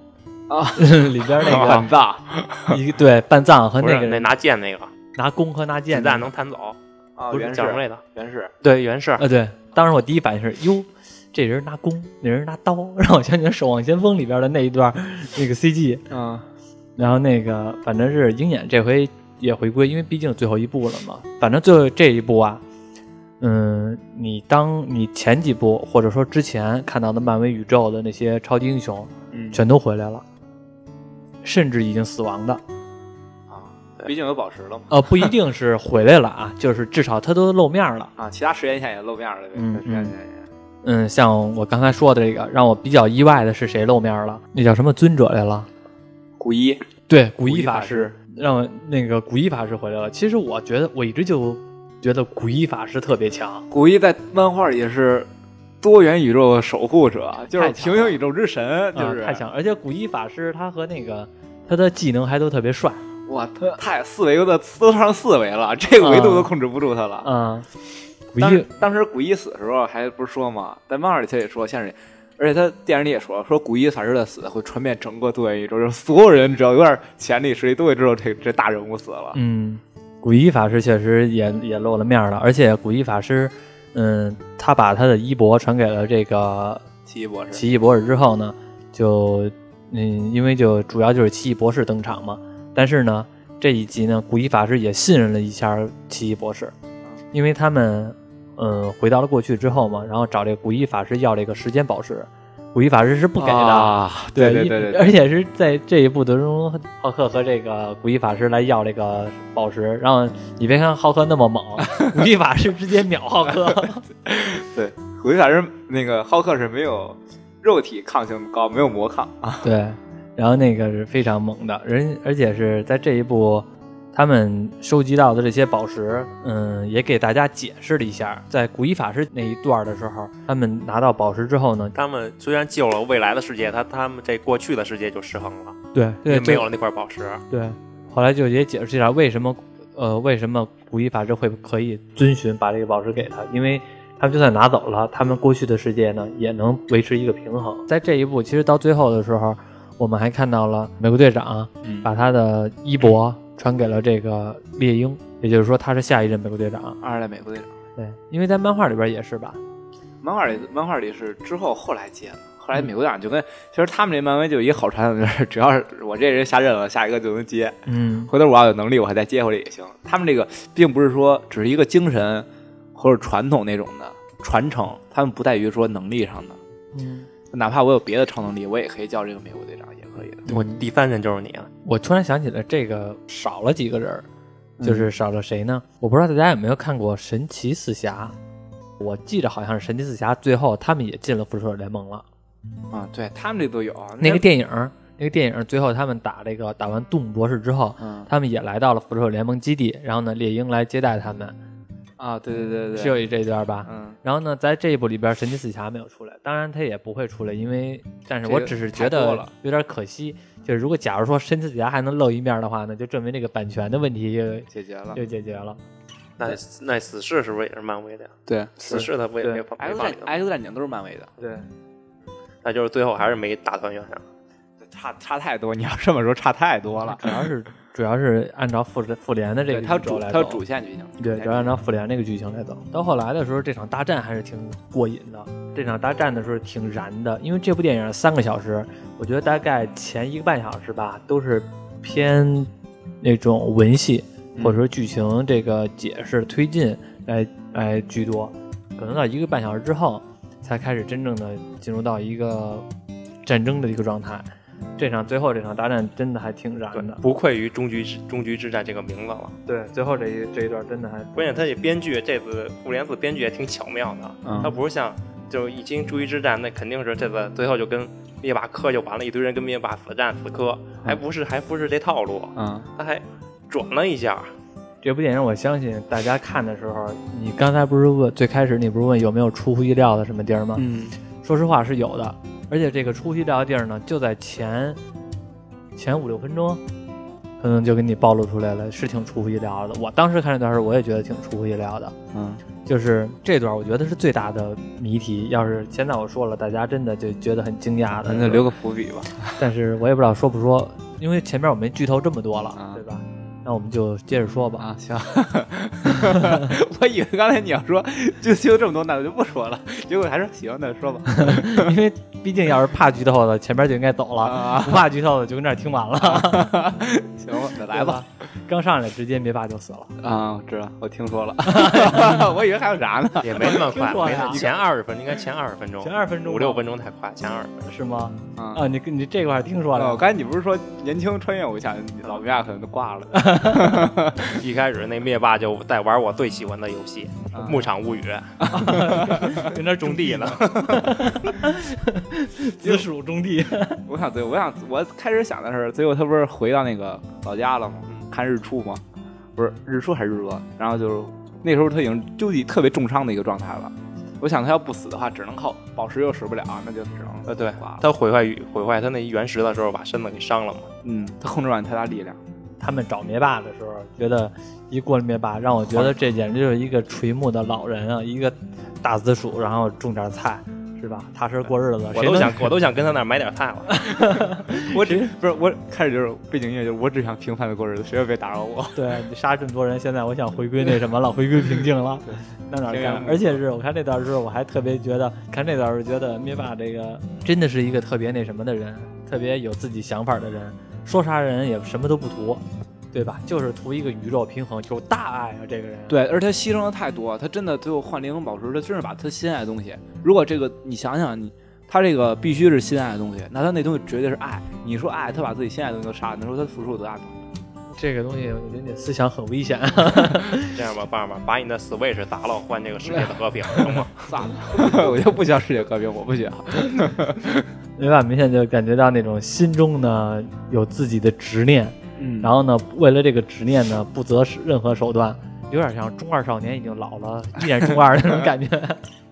啊 [laughs]》里边那个半藏 [laughs] 一个对半藏和那那个那拿剑那个，拿弓和拿剑子弹能弹走，啊，不是原叫什么来着？原始对，袁氏。啊对，当时我第一反应是哟，这人拿弓，那人拿刀，让我想起了《守望先锋》里边的那一段那个 CG，嗯然后那个反正是鹰眼这回也回归，因为毕竟最后一部了嘛。反正最后这一部啊，嗯，你当你前几部或者说之前看到的漫威宇宙的那些超级英雄嗯全都回来了，甚至已经死亡的，啊，毕竟有宝石了嘛。呃，不一定是回来了啊，[laughs] 就是至少他都露面了。啊，其他时间线也露面了。嗯实验线也嗯，像我刚才说的这个，让我比较意外的是谁露面了？那叫什么尊者来了？古一对，古一一法师，让那个古一法师回来了。其实我觉得，我一直就觉得古一法师特别强。古一在漫画里是多元宇宙守护者，就是平行宇宙之神，就是、啊、太强，而且古一法师他和那个他的技能还都特别帅。哇，他太四维的都上四维了，这个维度都控制不住他了。嗯，古当一当时古一死的时候还不是说嘛，在漫画里他也说，像是，而且他电影里也说，说古一法师的死会传遍整个多元宇宙，就是所有人只要有点潜力实力都会知道这这大人物死了。嗯，古一法师确实也也露了面了，而且古一法师，嗯，他把他的衣钵传给了这个奇异博士，奇异博士之后呢，就嗯，因为就主要就是奇异博士登场嘛。但是呢，这一集呢，古一法师也信任了一下奇异博士，因为他们嗯回到了过去之后嘛，然后找这个古一法师要这个时间宝石，古一法师是不给的。啊，对对对而且是在这一部当中，浩克和这个古一法师来要这个宝石，然后你别看浩克那么猛，古一法师直接秒浩克。[laughs] 对，古一法师那个浩克是没有肉体抗性高，没有魔抗啊。对，然后那个是非常猛的人，而且是在这一步，他们收集到的这些宝石，嗯，也给大家解释了一下，在古一法师那一段的时候，他们拿到宝石之后呢，他们虽然救了未来的世界，他他们这过去的世界就失衡了，对因对为没有了那块宝石。对，后来就也解释一下为什么，呃，为什么古一法师会可以遵循把这个宝石给他，因为他们就算拿走了，他们过去的世界呢也能维持一个平衡。在这一步，其实到最后的时候，我们还看到了美国队长嗯把他的衣钵传给了这个猎鹰，也就是说他是下一任美国队长。二代美国队长，对，因为在漫画里边也是吧，漫画里漫画里是之后后来接的。后来美国队长就跟，其实他们这漫威就有一个好传统，就是只要是我这人下任了，下一个就能接。嗯，回头我要有能力，我还再接回来也行。他们这个并不是说只是一个精神或者传统那种的传承，他们不在于说能力上的。嗯，哪怕我有别的超能力，我也可以叫这个美国队长，也可以的。我第三任就是你了，我突然想起来，这个少了几个人就是少了谁呢？我不知道大家有没有看过《神奇四侠》，我记得好像是神奇四侠最后他们也进了复仇者联盟了。啊，对他们这都有那个电影儿，那个电影儿最后他们打这个打完杜姆博士之后，嗯他们也来到了复仇者联盟基地，然后呢，猎鹰来接待他们，啊，对对对对，是有一这一段吧？嗯，然后呢，在这一部里边，神奇四侠没有出来，当然他也不会出来，因为，但是我只是觉得有点可惜。就是如果假如说神奇四侠还能露一面的话那，就证明这个版权的问题就解决了。就解决了。那那死侍是不是也是漫威的呀？对死侍他不也对没放没，X 战放里吗？X 战警都是漫威的，对，那就是最后还是没大团圆上。差差太多。你要这么说，差太多了。主要是主要是按照复复联的这个对，它有主它有宇宙来走主线剧情。对，主要按照复联那个剧情来走。到后来的时候，这场大战还是挺过瘾的。这场大战的时候挺燃的，因为这部电影三个小时，我觉得大概前一个半小时吧，都是偏那种文戏嗯或者说剧情这个解释推进来来居多。可能到一个半小时之后，才开始真正的进入到一个战争的一个状态。这场最后这场大战真的还挺燃的，，不愧于终局之终局之战这个名字了。对，最后这一这一段真的还关键他这编剧这次复联四编剧也挺巧妙的，嗯他不是像就一经终局之战，那肯定是这次最后就跟灭霸磕就完了，一堆人跟灭霸死战死磕，还不是还不是这套路，嗯，他还转了一下。这部电影，我相信大家看的时候，你刚才不是问最开始你不是问有没有出乎意料的什么地儿吗？嗯，说实话是有的，而且这个出乎意料的地儿呢，就在前前五六分钟，可能就给你暴露出来了，是挺出乎意料的。我当时看这段时候，我也觉得挺出乎意料的。嗯，就是这段，我觉得是最大的谜题。要是现在我说了，大家真的就觉得很惊讶的，那就留个伏笔吧。但是我也不知道说不说，因为前面我们剧透这么多了，啊对吧？那我们就接着说吧。啊，行。[laughs] 我以为刚才你要说就就这么多，那我就不说了。结果还是行，那说吧。[laughs] 因为毕竟要是怕剧透的，前面就应该走了；啊，不怕剧透的，就跟这儿听完了。[laughs] 行，那来吧。刚上来直接灭霸就死了。啊，我知道，我听说了，我以为还有啥呢？也没那么快前二十分应该前二十分钟，前二分钟五六分钟太快，前二十分钟。是吗？啊，啊，你你这块听说哦，了？刚才你不是说年轻穿越？我想老灭霸可能都挂了。[laughs] 一开始那灭霸就在玩我最喜欢的游戏啊《牧场物语》，[laughs] 跟那儿种地呢。紫薯种地。[laughs] 我想对，我想我开始想的是，最后他不是回到那个老家了吗？看日出吗？不是日出还是日落？然后就是那时候他已经就已特别重伤的一个状态了。我想他要不死的话，只能靠宝石又使不了，那就只能呃，对。他毁坏毁坏他那原石的时候，把身子给伤了嘛。嗯，他控制不了你太大力量。他们找灭霸的时候，觉得一过了灭霸，让我觉得这简直就是一个垂暮的老人啊，一个大紫薯，然后种点菜，是吧？踏实过日子。我都想，[laughs] 我都想跟他那儿买点菜了。[laughs] 我只不是我开始就是背景音乐，就是我只想平凡的过日子，谁也别打扰我。[laughs] 对你杀这么多人，现在我想回归那什么了，回归平静了，那哪儿干？而且是我看这段时候，我还特别觉得，看这段时候觉得灭霸这个真的是一个特别那什么的人，特别有自己想法的人，说杀人也什么都不图，对吧？就是图一个宇宙平衡，有大爱啊，这个人。对，而且他牺牲的太多，他真的最后换灵魂宝石，他真是把他心爱的东西。如果这个你想想，你他这个必须是心爱的东西，那他那东西绝对是爱。你说爱，他把自己心爱的东西都杀了，你说他付出有多大？这个东西，我觉得你思想很危险。[laughs] 这样吧，爸爸，把你的 Switch 砸了，换这个世界的和平，行吗？[laughs] 算了，[laughs] 我就不需要世界和平，我不需要。灭霸明显就感觉到那种心中呢有自己的执念，嗯然后呢，为了这个执念呢，不择任何手段，有点像中二少年已经老了，依然中二的那种感觉。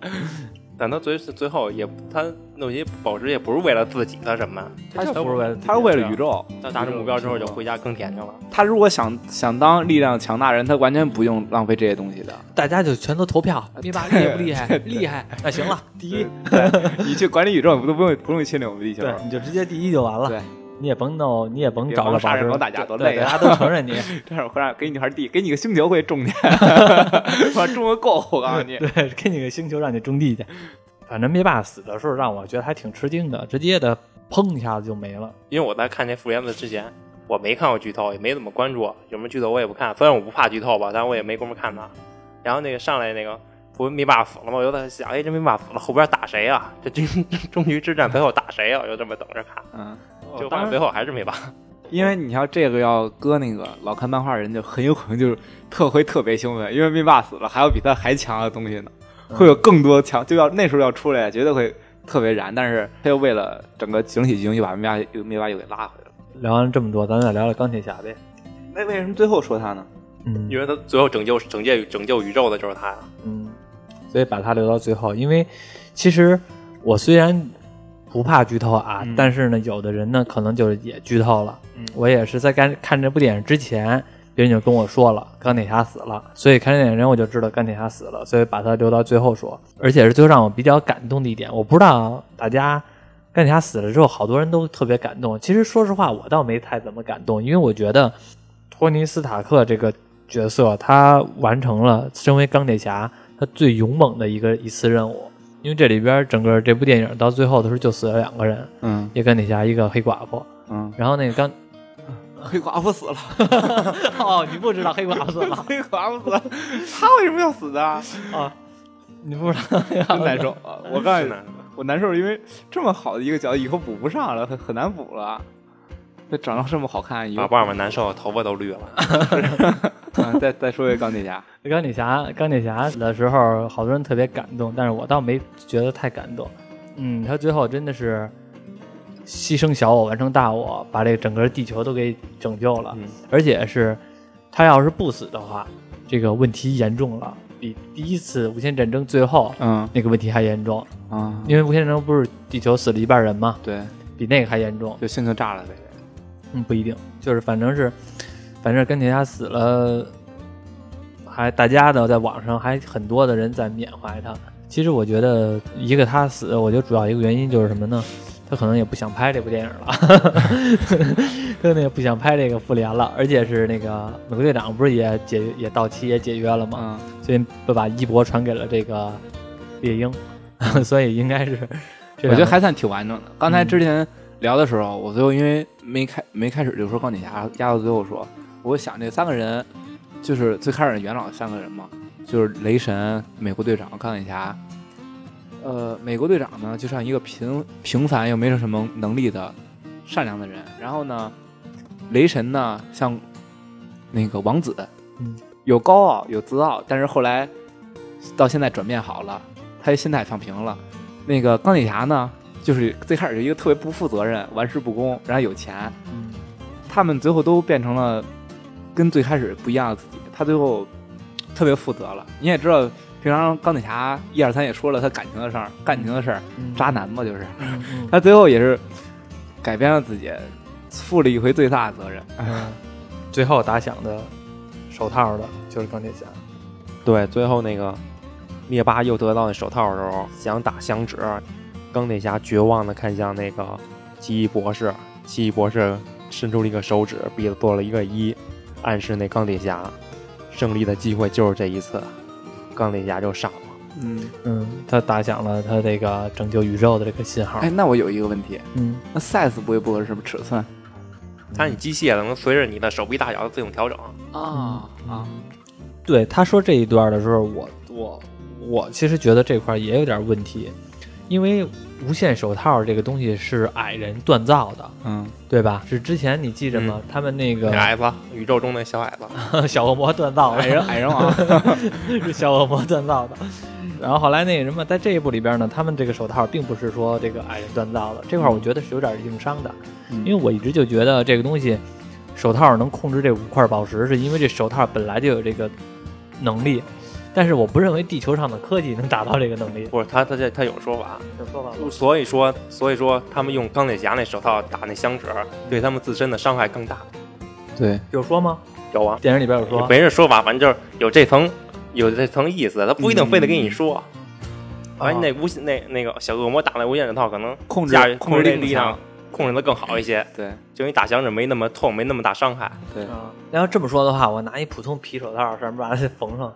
[laughs] 但他最最后也，他那些宝石也不是为了自己的什么，他就不是为了他是为了宇宙。他达成目标之后就回家耕田去了。他如果想想当力量强大人，他完全不用浪费这些东西的。大家就全都投票，[laughs] 灭霸厉不厉害？厉害，那行了，第一，你去管理宇宙，你都不用不用侵略我们地球。对，你就直接第一就完了。对，你也甭闹，你也甭找个杀人光打架多对，累啊大家都承认你。[laughs] 这样会让给你块地，给你个星球会种去，[laughs] 我种个够。我告诉你，对，给你个星球让你种地去。反正灭霸死的时候让我觉得还挺吃惊的，直接的砰一下子就没了。因为我在看这复联四之前，我没看过剧透，也没怎么关注，有什么剧透我也不看。虽然我不怕剧透吧，但我也没工夫看它。然后那个上来那个不灭霸死了吗？我就在想，哎，这灭霸死了，后边打谁啊？这终终局之战背后打谁啊？我就这么等着看，嗯，就发现最后还是灭霸。[laughs] 因为你要这个要搁那个老看漫画人，就很有可能就是特会特别兴奋，因为灭霸死了，还有比他还强的东西呢，会有更多强，就要那时候要出来，绝对会特别燃。但是他又为了整个整体剧情，又把灭霸又灭霸又给拉回来了。聊完这么多，咱再聊聊钢铁侠呗。那为什么最后说他呢？嗯因为他最后拯救拯救拯救宇宙的就是他呀。嗯，所以把它留到最后。因为其实我虽然不怕剧透啊，嗯但是呢，有的人呢可能就是也剧透了。嗯我也是在看看这部电影之前，别人就跟我说了钢铁侠死了，所以看这电影人我就知道钢铁侠死了，所以把它留到最后说。而且是最后让我比较感动的一点，我不知道大家。钢铁侠死了之后，好多人都特别感动。其实说实话，我倒没太怎么感动，因为我觉得托尼·斯塔克这个角色，他完成了身为钢铁侠他最勇猛的一个一次任务。因为这里边整个这部电影到最后的时候就死了两个人，嗯一个钢铁侠，一个黑寡妇。嗯，然后那个钢，[laughs] 黑寡妇死了，哦，你不知道黑寡妇死了黑寡妇死了，他为什么要死啊？啊？你不知道真难受啊！我告诉你，我难受，因为这么好的一个角色以后补不上了，很很难补了。他长得这么好看，以后把爸爸难受，头发都绿了。[laughs] 嗯再 [laughs] 再说一个钢铁侠，钢铁侠，钢铁侠死的时候，好多人特别感动，但是我倒没觉得太感动。嗯，他最后真的是牺牲小我，完成大我，把这个整个地球都给拯救了。嗯而且是他要是不死的话，这个问题严重了，比第一次无限战争最后嗯那个问题还严重。啊，因为无限战争不是地球死了一半人吗？对，比那个还严重。就星球炸了呗。嗯，不一定，就是反正是，反正钢铁侠死了，还大家呢在网上还很多的人在缅怀他。其实我觉得一个他死，我觉得主要一个原因就是什么呢？他可能也不想拍这部电影了，[laughs] 他可能也不想拍这个复联了，而且是那个美国队长不是也解也到期也解约了吗？嗯，所以就把衣钵传给了这个猎鹰，[laughs] 所以应该是我觉得还算挺完整的。刚才之前聊的时候，我最后因为没开没开始就说钢铁侠，压到最后说，我想这三个人就是最开始元老三个人嘛，就是雷神、美国队长、钢铁侠。呃，美国队长呢，就像一个平平凡又没有什么能力的善良的人。然后呢，雷神呢，像那个王子，嗯，有高傲有自傲，但是后来到现在转变好了，他心态放平了。那个钢铁侠呢，就是最开始是一个特别不负责任、玩世不恭，然后有钱，嗯他们最后都变成了跟最开始不一样的自己。他最后特别负责了。你也知道，平常钢铁侠一二三也说了他感情的事儿，感情的事儿，嗯渣男嘛，就是嗯嗯 [laughs] 他最后也是改变了自己，负了一回最大的责任。嗯，最后打响的手套的就是钢铁侠。对，最后那个灭霸又得到那手套的时候，想打响指，钢铁侠绝望的看向那个奇异博士，奇异博士伸出了一个手指，比了做了一个一，暗示那钢铁侠胜利的机会就是这一次，钢铁侠就傻了。嗯，嗯，他打响了他这个拯救宇宙的这个信号。哎，那我有一个问题，嗯，那 size 不会不合适什么尺寸它你机械的能随着你的手臂大小自动调整。啊啊？对，他说这一段的时候，我我我其实觉得这块也有点问题，因为无线手套这个东西是矮人锻造的，嗯，对吧？是之前你记着吗？他们那个矮子，宇宙中的小矮子，[laughs] 小恶魔锻造的，矮人矮人王，[laughs] 是小恶魔锻造的。然后后来那个什么，在这一部里边呢，他们这个手套并不是说这个矮人锻造的，这块我觉得是有点硬伤的，因为我一直就觉得这个东西，手套能控制这五块宝石，是因为这手套本来就有这个能力，但是我不认为地球上的科技能达到这个能力。不是他他这他有说法，有说法？所以说所以说他们用钢铁侠那手套打那响指，对他们自身的伤害更大。对，有说吗？有啊，电影里边有说。没人说法，反正就是有这层有这层意思，他不一定非得跟你说。反正那无线那那个小恶魔打那无限手套，可能控制控制力强力量，控制的更好一些。对就你打响指没那么痛，没那么大伤害。对，啊，那要这么说的话，我拿一普通皮手套什么把它缝上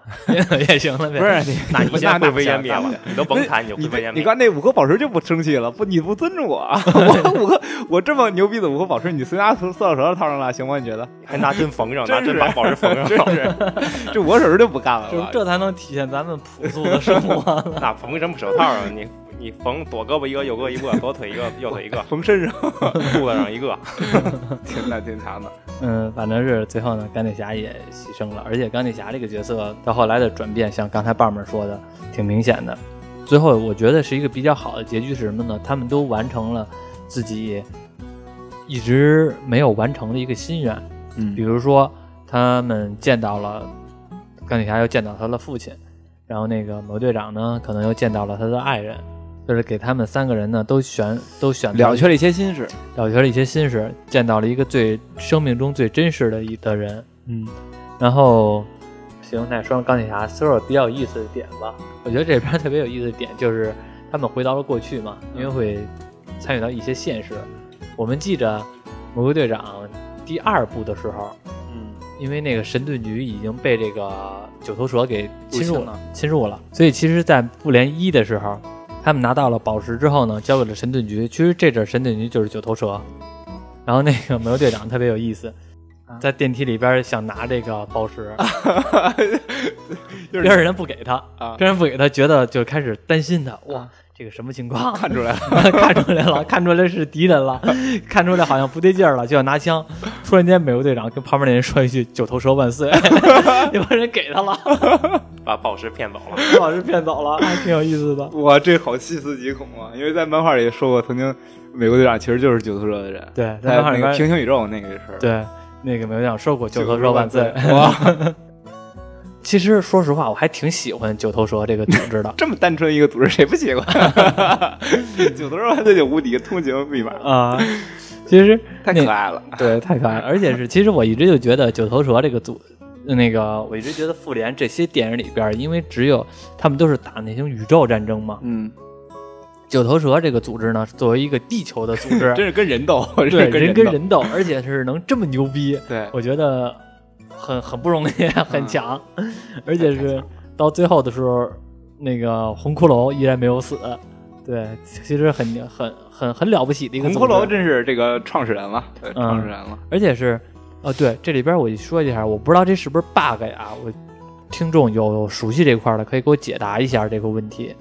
也行了呗。不是你 [laughs] 那你现在会危言言灭了，你都甭谈，你就会你看那五颗宝石就不生气了，不你不尊重我 [laughs] 啊！我五颗我这么牛逼的五颗宝石，你随拿塑料手套套上了，行吗？你觉得？还拿针缝上，[laughs] 拿针把宝石缝上，真是，这我手就不干了。这才能体现咱们朴素的生活。那缝什么手套啊？你你缝左胳膊一个，右胳膊一个，左腿一个，右腿一个，[laughs] 缝身上，肚子上一个。[laughs] 挺那挺长的。[laughs] 嗯，反正是最后呢，钢铁侠也牺牲了，而且钢铁侠这个角色到后来的转变，像刚才棒棒说的，挺明显的。最后我觉得是一个比较好的结局是什么呢？他们都完成了自己一直没有完成的一个心愿，嗯比如说他们见到了钢铁侠，又见到他的父亲，然后那个某队长呢，可能又见到了他的爱人，就是给他们三个人呢都选都选了却了一些心事。了却了一些心事，见到了一个最生命中最真实的一的人，嗯，然后行，那说完钢铁侠，说说比较有意思的点吧。我觉得这边特别有意思的点就是他们回到了过去嘛，因为会参与到一些现实。我们记着魔鬼队长第二部的时候，嗯，因为那个神盾局已经被这个九头蛇给侵入了侵入了，所以其实，在复联一的时候，他们拿到了宝石之后呢，交给了神盾局。其实这阵神盾局就是九头蛇，然后那个美国队长特别有意思，在电梯里边想拿这个宝石，[laughs] 就是别人人不给他，啊。别人不给他，觉得就开始担心他，哇，这个什么情况？[laughs] 看出来了，[laughs] 看出来了，看出来是敌人了，看出来好像不对劲儿了，就要拿枪。突然间，美国队长跟旁边那人说一句“九头蛇万岁”，[laughs] 那帮人给他了，把宝石骗走了。把宝石骗走了，还挺有意思的。哇，这好细思极恐啊！因为在漫画里说过，曾经美国队长其实就是九头蛇的人，对，在那个在漫画里边平行宇宙那个事儿。对那个美国队长说过“九头蛇万岁”。哇，其实说实话，我还挺喜欢九头蛇这个组织的 [laughs] 这么单纯一个组织，谁不喜欢？[laughs] 九头蛇万岁就无敌，通行密码，啊。[laughs] 其实太可爱了。对，太可爱了。而且是，其实我一直就觉得九头蛇这个组，那个我一直觉得复联这些电影里边，因为只有他们都是打那种宇宙战争嘛，嗯，九头蛇这个组织呢，作为一个地球的组织，真是跟人斗，对人。跟人斗，而且是能这么牛逼，对，我觉得很很不容易，[laughs] 很强，而且是到最后的时候，那个红骷髅依然没有死。对，其实很很很很了不起的一个红骷髅真是这个创始人了，对，嗯创始人了。而且是哦，对，这里边我说一下，我不知道这是不是 bug 呀？我听众有熟悉这块的，可以给我解答一下这个问题。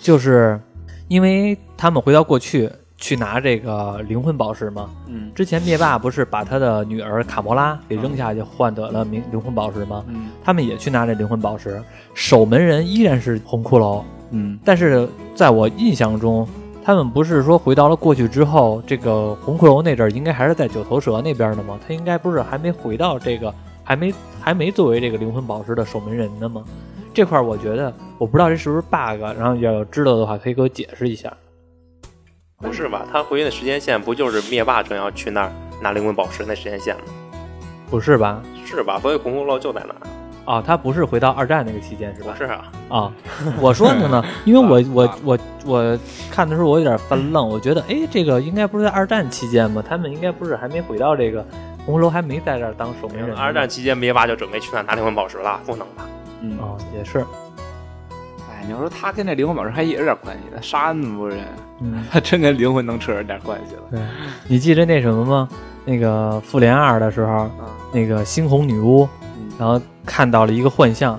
就是因为他们回到过去去拿这个灵魂宝石吗，嗯之前灭霸不是把他的女儿卡魔拉给扔下去换得了灵灵魂宝石吗？嗯他们也去拿这灵魂宝石，守门人依然是红骷髅，嗯但是在我印象中，他们不是说回到了过去之后，这个红骷髅那阵儿应该还是在九头蛇那边的吗？他应该不是还没回到这个，还没还没作为这个灵魂宝石的守门人呢吗？这块儿我觉得我不知道这是不是 bug，然后要有知道的话可以给我解释一下。不是吧？他回去的时间线不就是灭霸正要去那儿拿灵魂宝石那时间线吗？不是吧？是吧？所以红骷髅就在那儿。啊，他不是回到二战那个期间是吧？是啊，啊，我说的呢，[laughs] 因为我我啊我我看的时候我有点犯愣，我觉得哎，这个应该不是在二战期间吗？他们应该不是还没回到这个红楼，还没在这儿当守门人。二战期间灭霸就准备去那拿灵魂宝石了，不能吧？嗯啊，也是，哎，你要说他跟这灵魂宝石还也有点关系，他杀那么多人，嗯，[laughs] 他真跟灵魂能扯上点关系了。对，你记得那什么吗？那个复联二的时候，嗯，那个猩红女巫，嗯然后看到了一个幻象，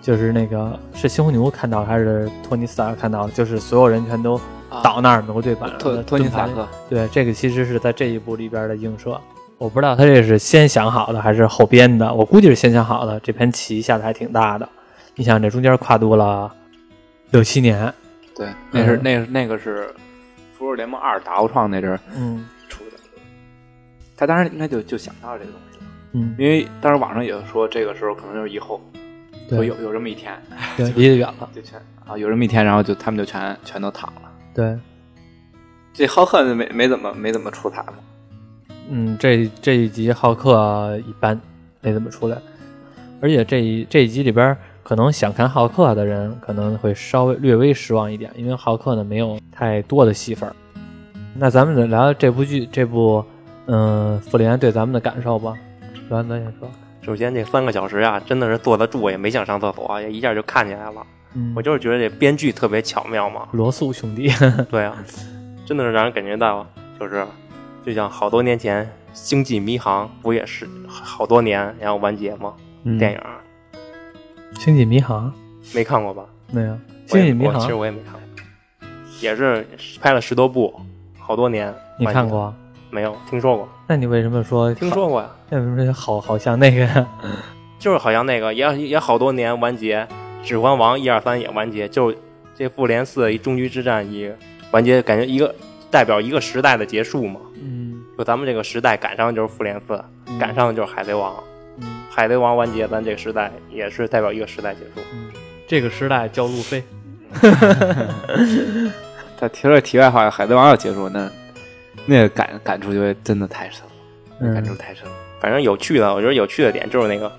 就是那个是猩红女巫看到还是托尼斯塔克看到的？就是所有人全都倒那儿，美国队版托托尼斯塔克，对，这个其实是在这一部里边的映射。我不知道他这是先想好的还是后编的，我估计是先想好的。这盘棋下的还挺大的，你想这中间跨度了六七年，对，那是嗯那是那个是《复仇者联盟二》打奥创那阵儿嗯。出的，他当时应该就就想到这个东西了，嗯，因为当时网上也说这个时候可能就是以后对。会有有这么一天，对，[laughs] 离得远了，就全啊有这么一天，然后就他们就全全都躺了。对，这浩克没没怎么没怎么出彩嘛，嗯，这这一集浩克一般，没怎么出来，而且这一这一集里边，可能想看浩克的人可能会稍微略微失望一点，因为浩克呢没有太多的戏份儿。那咱们聊聊这部剧，这部嗯复联对咱们的感受吧。栾咱先说，首先这三个小时呀，真的是坐得住，也没想上厕所，也一下就看起来了。嗯，我就是觉得这编剧特别巧妙嘛，罗素兄弟，[laughs] [laughs] 对啊，真的是让人感觉到，就是就像好多年前《星际迷航》不也是好多年然后完结吗？嗯电影星际迷航没看过吧？没有？星际迷航其实我也没看过，也是拍了十多部，好多年。你看？过？没有，听说过，那你为什么说听？说过呀。那为什么说好 [laughs] 好像那个呀？[laughs] 就是好像那个也也好多年完结，《指环王》一二三也完结，就这复联四一终局之战一完结，感觉一个代表一个时代的结束嘛。嗯就咱们这个时代赶上的就是复联四，嗯赶上的就是海贼王。嗯海贼王完结，咱这个时代也是代表一个时代结束。嗯，这个时代叫路飞。[laughs] 他提了题外话，海贼王要结束，那那个感感触就会真的太深了，感触太深了。反正有趣的，我觉得有趣的点就是那个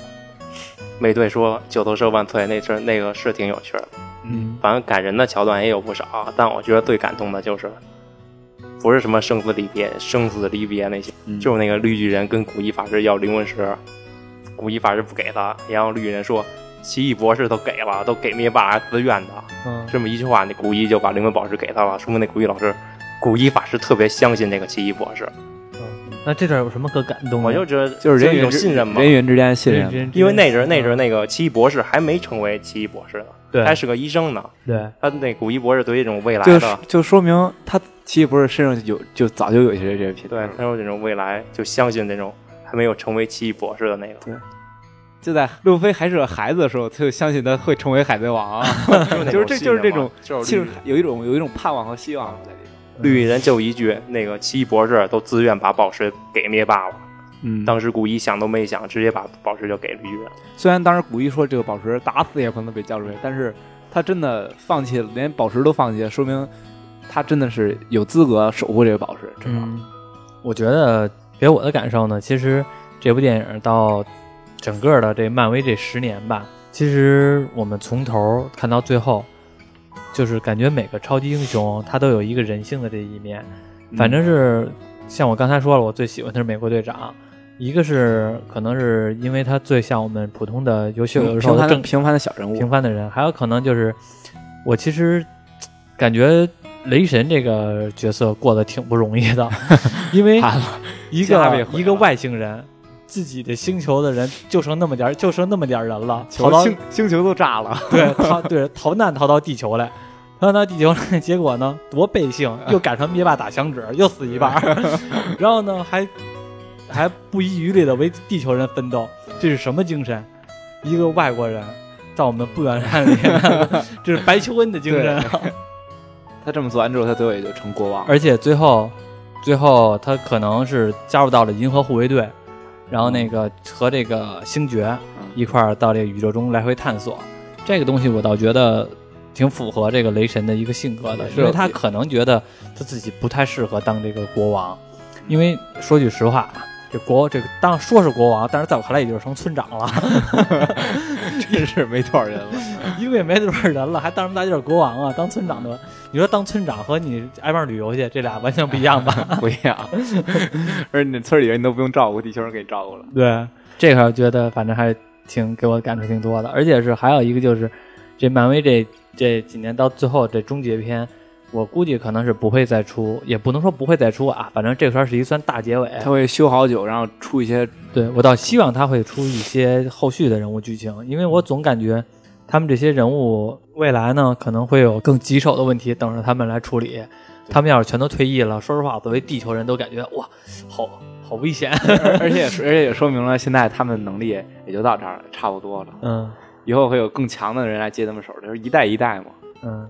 美队说“九头蛇万岁”那阵那个是挺有趣的。嗯反正感人的桥段也有不少，但我觉得最感动的就是，不是什么生死离别、生死离别那些，嗯就是那个绿巨人跟古一法师要灵魂石，古一法师不给他，然后绿巨人说奇异博士都给了，都给灭霸自愿的，嗯这么一句话，那古一就把灵魂宝石给他了，说明那古一老师，古一法师特别相信那个奇异博士，嗯，那这段有什么可感动的？我就觉得就是人一与之种信任嘛。人与人之间的信任。因为那阵儿那阵儿那个奇异博士还没成为奇异博士呢，对还是个医生呢。对他那古一博士对于这种未来就的，就说明他奇异博士身上有就早就有一些这些品质对了，他有这种未来，就相信这种还没有成为奇异博士的那个，对。就在路飞还是个孩子的时候，他就相信他会成为海贼王。[laughs] 啊，就是这就是这种，就是其实有一种有一种盼望和希望在里头。绿衣人就一句，那个奇异博士都自愿把宝石给灭霸了，嗯。当时古一想都没想，直接把宝石就给绿衣人。虽然当时古一说这个宝石打死也可能被交出去，但是他真的放弃了，连宝石都放弃了，说明他真的是有资格守护这个宝石。至少，嗯，我觉得给我的感受呢，其实这部电影到整个的这漫威这十年吧，其实我们从头看到最后，就是感觉每个超级英雄他都有一个人性的这一面，反正是像我刚才说了，我最喜欢的是美国队长。一个是可能是因为他最像我们普通的优秀有时候的正平凡的小人物，平凡的人，还有可能就是我其实感觉雷神这个角色过得挺不容易的，[laughs] 因为一个一个外星人自己的星球的人就剩那么点儿，[laughs] 就剩那么点儿人了，逃到星星球都炸了，[laughs] 对逃对逃难逃到地球来，逃到地球来，结果呢多悲幸，[laughs] 又赶上灭霸打响指，又死一半儿，然后呢还还不遗余力的为地球人奋斗，这是什么精神？一个外国人在我们不远万里，这是白求恩的精神。啊。他这么做完之后，他最后也就成国王。而且最后，最后他可能是加入到了银河护卫队，然后那个和这个星爵一块儿到这个宇宙中来回探索。这个东西我倒觉得挺符合这个雷神的一个性格的，因为他可能觉得他自己不太适合当这个国王，因为说句实话。这国这个当说是国王，但是在我看来也就是成村长了，[laughs] 真是没多少人了。[laughs] 一个也没多少人了，还当什么大劲儿国王啊？当村长的，你说当村长和你挨边旅游去，这俩完全不一样吧？[laughs] 不一样，而且你村里人你都不用照顾，地球人给你照顾了。对，这块儿觉得反正还挺给我感触挺多的，而且是还有一个就是，这漫威这这几年到最后这终结篇，我估计可能是不会再出，也不能说不会再出啊，反正这圈是一算大结尾。他会修好久，然后出一些对我倒希望他会出一些后续的人物剧情，因为我总感觉他们这些人物未来呢可能会有更棘手的问题等着他们来处理。他们要是全都退役了，说实话，作为地球人都感觉哇，好好危险。而且而且也说明了现在他们的能力也就到这儿了，差不多了。嗯。以后会有更强的人来接他们手，就是一代一代嘛。嗯，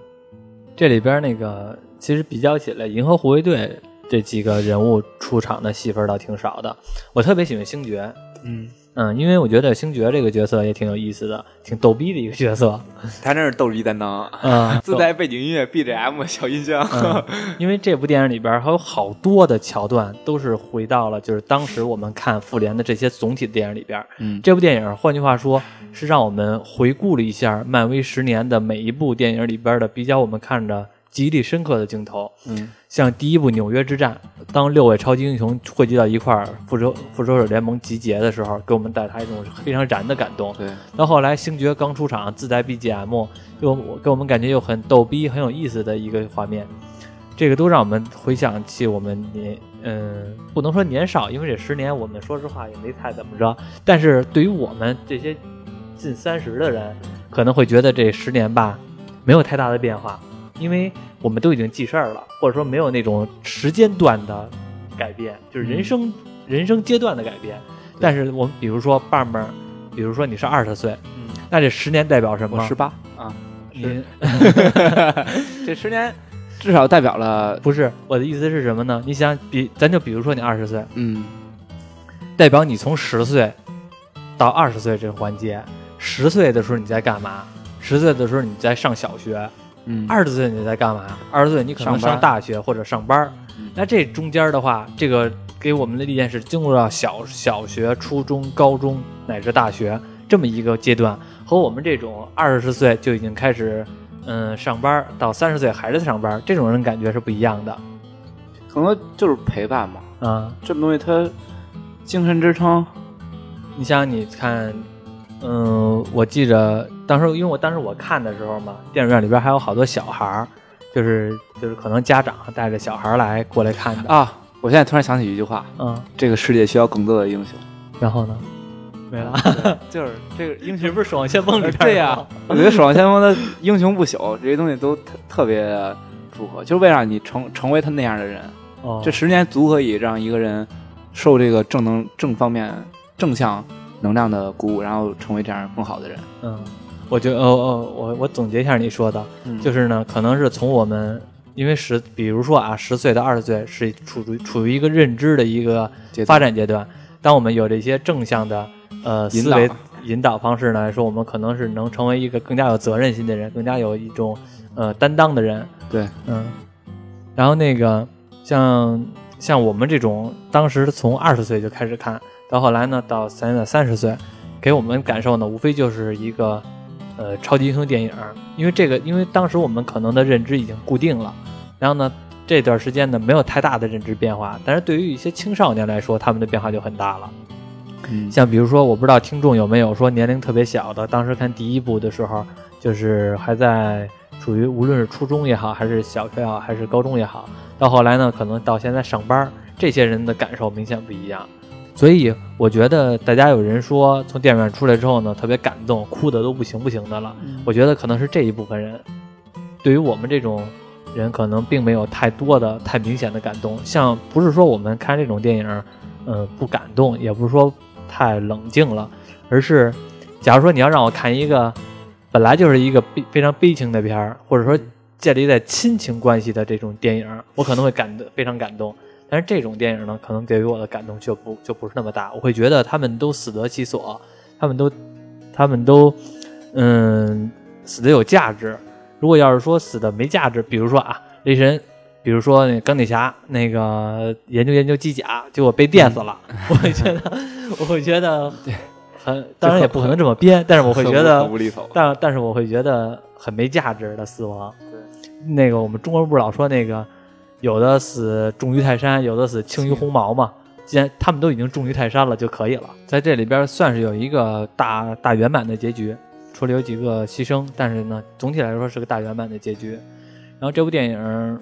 这里边那个其实比较起来，银河护卫队这几个人物出场的戏份倒挺少的。我特别喜欢星爵，嗯，嗯，因为我觉得星爵这个角色也挺有意思的，挺逗逼的一个角色。[laughs] 他真是逗逼担当，嗯，[laughs] 自带背景音乐 BGM 小音箱。嗯，因为这部电影里边还有好多的桥段都是回到了就是当时我们看复联的这些总体的电影里边。嗯，这部电影换句话说是让我们回顾了一下漫威十年的每一部电影里边的比较我们看着极力深刻的镜头。嗯，像第一部纽约之战，当六位超级英雄汇集到一块儿，复仇复仇者联盟集结的时候，给我们带来一种非常燃的感动。对，到后来星爵刚出场，自带 BGM，又给我们感觉又很逗逼、很有意思的一个画面。这个都让我们回想起我们年，嗯，不能说年少，因为这十年我们说实话也没太怎么着。但是对于我们这些近三十的人，可能会觉得这十年吧没有太大的变化，因为我们都已经记事儿了，或者说没有那种时间段的改变，就是人生、人生阶段的改变。但是我们比如说棒棒，比如说你是二十岁，嗯，那这十年代表什么？我十八啊，您 [laughs] 这十年至少代表了，不是我的意思是什么呢？你想比咱就比如说你二十岁，嗯，代表你从十岁到二十岁这个环节，十岁的时候你在干嘛？十岁的时候你在上小学，嗯，二十岁你在干嘛？二十岁你可能上大学或者上班。那这中间的话，这个给我们的历练是进入到小小学、初中、高中乃至大学这么一个阶段，和我们这种二十岁就已经开始嗯上班儿，到三十岁还是在上班儿，这种人感觉是不一样的可能就是陪伴嘛，啊。这么东西它精神支撑，你想，你看，嗯，我记着当时，因为我当时我看的时候嘛，电影院里边还有好多小孩儿，就是就是可能家长带着小孩儿来过来看的，啊！我现在突然想起一句话：嗯，这个世界需要更多的英雄。然后呢，没了，[laughs] 就是这个英雄不是《守望先锋》里 [laughs] 边对呀、我觉得《守望先锋》的英雄不朽这些东西都特特别符合，就是为了让你成成为他那样的人。哦，这十年足可以让一个人受这个正能正方面正向能量的鼓舞，然后成为这样更好的人。嗯，我觉得，哦哦，我我总结一下你说的，嗯就是呢，可能是从我们。因为十，比如说啊，十岁到二十岁是处于处于一个认知的一个发展阶段。当我们有这些正向的呃思维引导方式呢来说，我们可能是能成为一个更加有责任心的人，更加有一种呃担当的人。对，嗯。然后那个像像我们这种当时从二十岁就开始看到后来呢，到现在三十岁，给我们感受呢，无非就是一个呃超级英雄电影儿，因为这个，因为当时我们可能的认知已经固定了，然后呢。这段时间呢，没有太大的认知变化，但是对于一些青少年来说，他们的变化就很大了。嗯，像比如说，我不知道听众有没有说年龄特别小的，当时看第一部的时候，就是还在属于无论是初中也好，还是小学也好，还是高中也好，到后来呢，可能到现在上班儿，这些人的感受明显不一样。所以我觉得大家有人说从电影院出来之后呢，特别感动，哭的都不行不行的了。我觉得可能是这一部分人，对于我们这种人，可能并没有太多的、太明显的感动。像不是说我们看这种电影，嗯、不感动，也不是说太冷静了，而是假如说你要让我看一个本来就是一个悲非常悲情的片儿，或者说建立在亲情关系的这种电影，我可能会感得非常感动。但是这种电影呢，可能给予我的感动就不就不是那么大。我会觉得他们都死得其所，他们都他们都嗯死的有价值。如果要是说死的没价值，比如说啊雷神，比如说那钢铁侠那个研究研究机甲，结果被电死了，我会觉得 [laughs] 我会觉得很，当然也不可能这么编，但是我会觉得。但但是我会觉得很没价值的死亡。对，那个我们中国人不是老说那个有的死重于泰山，有的死轻于鸿毛嘛。既然他们都已经重于泰山了就可以了，在这里边算是有一个大大圆满的结局，除了有几个牺牲，但是呢，总体来说是个大圆满的结局。然后这部电影，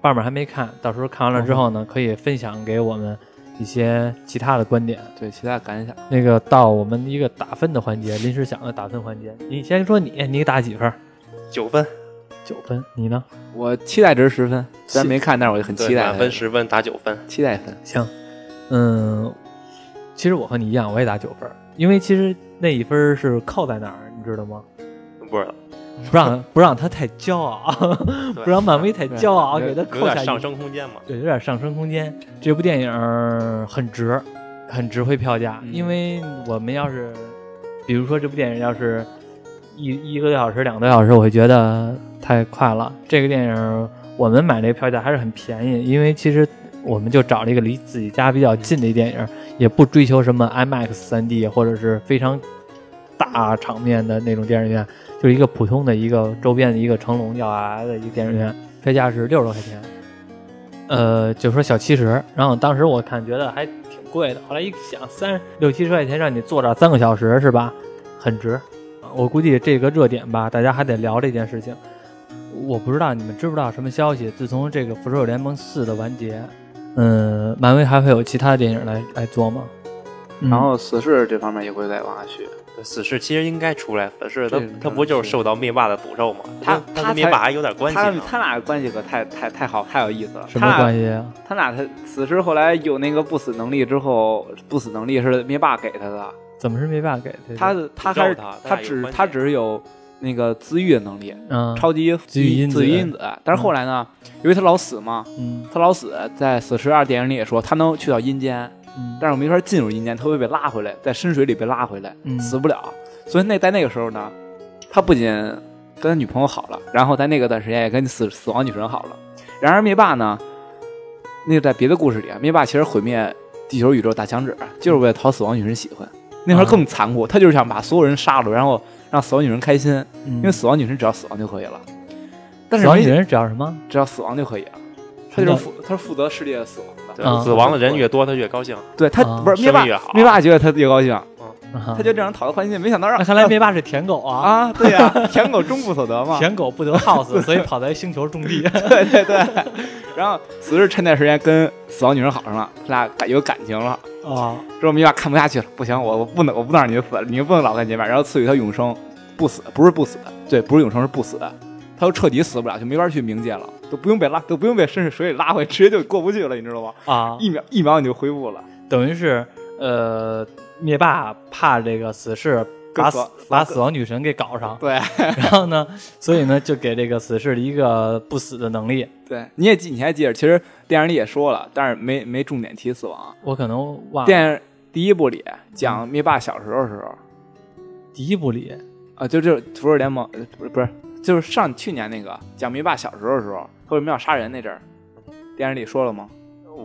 爸爸还没看，到时候看完了之后呢，可以分享给我们一些其他的观点。对，其他感想。那个到我们一个打分的环节，临时想的打分环节。你先说你，你打几分？九分，九分。你呢？我期待值十分，虽然没看，但是我就很期，待。满分十分打九分，期待分。行，嗯，其实我和你一样，我也打九分，因为其实那一分是扣在哪儿，你知道吗？不知道，不让不让他太骄傲，[laughs] 不让漫威太骄傲，给他扣下一有点上升空间嘛。对，有点上升空间。这部电影很值，很值回票价，嗯因为我们要是，比如说这部电影要是一一个多小时、两个多小时，我会觉得太快了。这个电影我们买这个票价还是很便宜，因为其实我们就找了一个离自己家比较近的电影，也不追求什么 IMAX 3D 或者是非常大场面的那种电影院，就是一个普通的一个周边的一个成龙要来的一个电影院，票价是六十多块钱。呃，就说小七十，然后当时我看觉得还挺贵的，后来一想，三六七十块钱让你坐这儿三个小时是吧？很值。啊我估计这个热点吧，大家还得聊这件事情。我不知道你们知不知道什么消息？自从这个《复仇者联盟四》的完结，嗯，漫威还会有其他的电影来来做吗？嗯然后死侍这方面也会再往下续。死侍其实应该出来，死侍他这他不就是受到灭霸的诅咒吗？他跟他他跟灭霸还有点关系他呢。他俩的关系可太太太好太有意思了。什么关系？系啊？他俩他死侍后来有那个不死能力之后，不死能力是灭霸给他的。怎么是灭霸给的？他他还是他只他只是有那个自愈的能力，嗯，超级自愈因子自愈因子。但是后来呢，因为他老死嘛，嗯他老死，在《死侍二》电影里也说他能去到阴间，嗯，但是我没法进入阴间，他会被拉回来，在深水里被拉回来，嗯死不了。所以那在那个时候呢，他不仅跟他女朋友好了，然后在那个段时间也跟死死亡女神好了。然而灭霸呢，那个在别的故事里啊，灭霸其实毁灭地球宇宙大响指，就是为了讨死亡女神喜欢。那会儿更残酷，他就是想把所有人杀了，然后让死亡女神开心，因因为死亡女神只要死亡就可以了。但是死亡女神只要什么？只要死亡就可以了，他就是负他是负责世界的死亡的。死亡的人越多，他越高兴，对他啊不是灭霸越好，灭霸觉得他越高兴，啊他就这样讨得欢心，没想到让那看来灭霸是舔狗啊！[laughs] 啊，对呀，舔狗终不所得嘛。舔狗不得好死，[laughs] 所以跑在星球种地。[laughs] 对对对，然后死侍趁那时间跟死亡女神好上了，他俩感有感情了。啊，之后灭霸看不下去了，不行，我我不能我不能让你死了，你不能老跟见面，然后赐予他永生，不死不是不死，对，不是永生是不死，他就彻底死不了，就没法去冥界了，都不用被拉，都不用被深水里拉回，直接就过不去了，你知道吗？啊，一秒一秒你就恢复了。等于是呃，灭霸怕这个死侍把死把死亡女神给搞上，对 [laughs] 然后呢，所以呢就给这个死侍一个不死的能力。对，你也记你还记着，其实电影里也说了，但是没没重点提死亡。我可能忘了电影第一部里讲灭霸小时候的时候，第一部里啊，就就是复仇者联盟，呃不是不是，就是上去年那个讲灭霸小时候的时候，为什么要杀人那阵儿，电影里说了吗？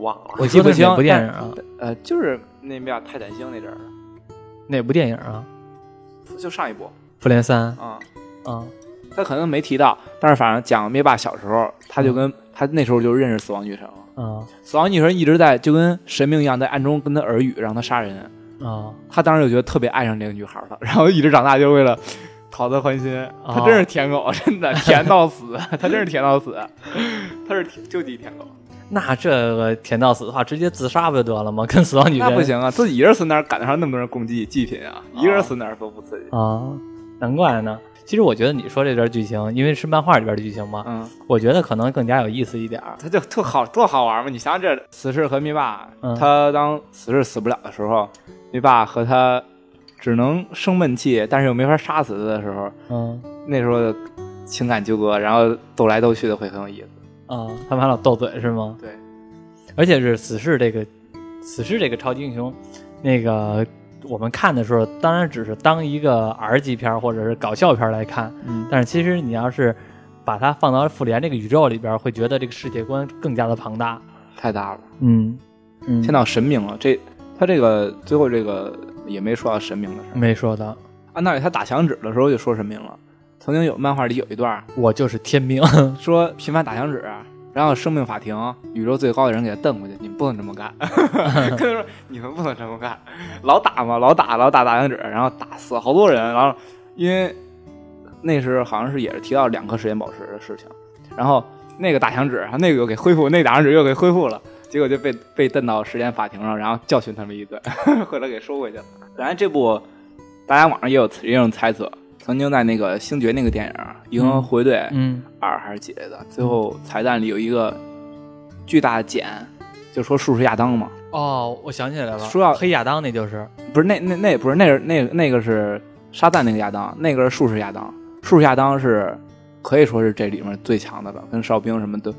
忘了。我记不清电影啊？呃，就是那面泰坦星那阵儿，哪部电影啊？就上一部复联三啊、啊他可能没提到，但是反正讲灭霸小时候，他就跟、他那时候就认识死亡女神了。啊死亡女神一直在就跟神明一样，在暗中跟他耳语，让他杀人。啊！他当时就觉得特别爱上这个女孩了，然后一直长大就是为了讨她欢心。他真是舔狗，真的舔到死，[laughs] 他真是舔到死，[laughs] 他是舔究极舔狗。那这个天道死的话，直接自杀不就得了吗？[laughs] 跟死亡女人那不行啊，自己一个人死哪儿赶得上那么多人攻击祭品啊？一个人死哪儿多不刺激？啊，难怪呢。其实我觉得你说这段剧情，因为是漫画里边的剧情嘛，嗯，我觉得可能更加有意思一点儿。他就特好，多好玩嘛！你想想这死侍和灭霸，嗯他当死侍死不了的时候，灭霸和他只能生闷气，但是又没法杀死他的时候，嗯那时候的情感纠葛，然后斗来斗去的会很有意思。啊，他们还老斗嘴是吗？对，而且是死侍这个死侍这个超级英雄，那个我们看的时候，当然只是当一个 R 级片或者是搞笑片来看，嗯，但是其实你要是把它放到复联这个宇宙里边，会觉得这个世界观更加的庞大。太大了，嗯嗯，现在有神明了，这他这个最后这个也没说到神明的事。没说到，按道理他打响指的时候就说神明了。曾经有漫画里有一段我就是天命。[laughs] 说频繁打响指，然后生命法庭宇宙最高的人给他瞪过去，你们不能这么干。[laughs] 跟他说你们不能这么干，老打嘛，老打老打打响指，然后打死好多人，然后因为那时好像是也是提到两颗时间宝石的事情，然后那个打响指，然后那个又给恢复，那个打响指又给恢复了，结果就被被瞪到时间法庭上，然后教训他们一顿，[laughs] 后来给收回去了。本来这部大家网上也有也有人猜测，曾经在那个星爵那个电影《银河护卫队》嗯二还是几来的，最后彩蛋里有一个巨大的茧，就说术士亚当嘛，哦，我想起来了，说要黑亚当那就是，不是那那那不是那是那那个是沙赞那个亚当，那个是术士亚当，术士亚当是可以说是这里面最强的了，跟哨兵什么的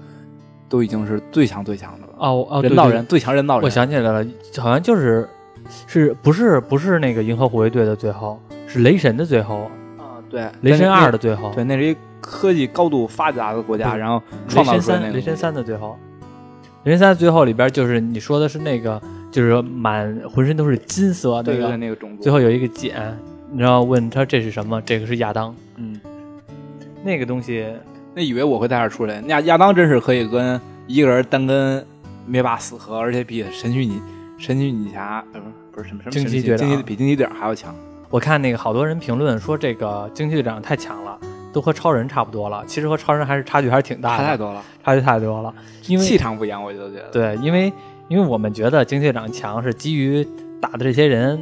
都已经是最强最强的了。哦哦，人造人最强人造人，我想起来了，好像就是是不是不是那个银河护卫队的最后，是雷神的最后，啊，对，雷神二的的，最后，对，那是一科技高度发达的国家，然后创造出来那个雷神三的最后，雷神三最后里边就是你说的是那个，就是满浑身都是金色那个，那个种族，最后有一个茧，然后问他这是什么？这个是亚当，嗯，那个东西那以为我会在这儿出来，亚亚当真是可以跟一个人单跟灭霸死磕，而且比神奇女神奇女侠呃不是不是什么什么惊奇队长惊奇比惊奇队长还要强。我看那个好多人评论说这个惊奇队长太强了，都和超人差不多了。其实和超人还是差距还是挺大的，差太多了，差距太多了。因为气场不一样，我就觉得。对，因为因为我们觉得惊奇队长强是基于打的这些人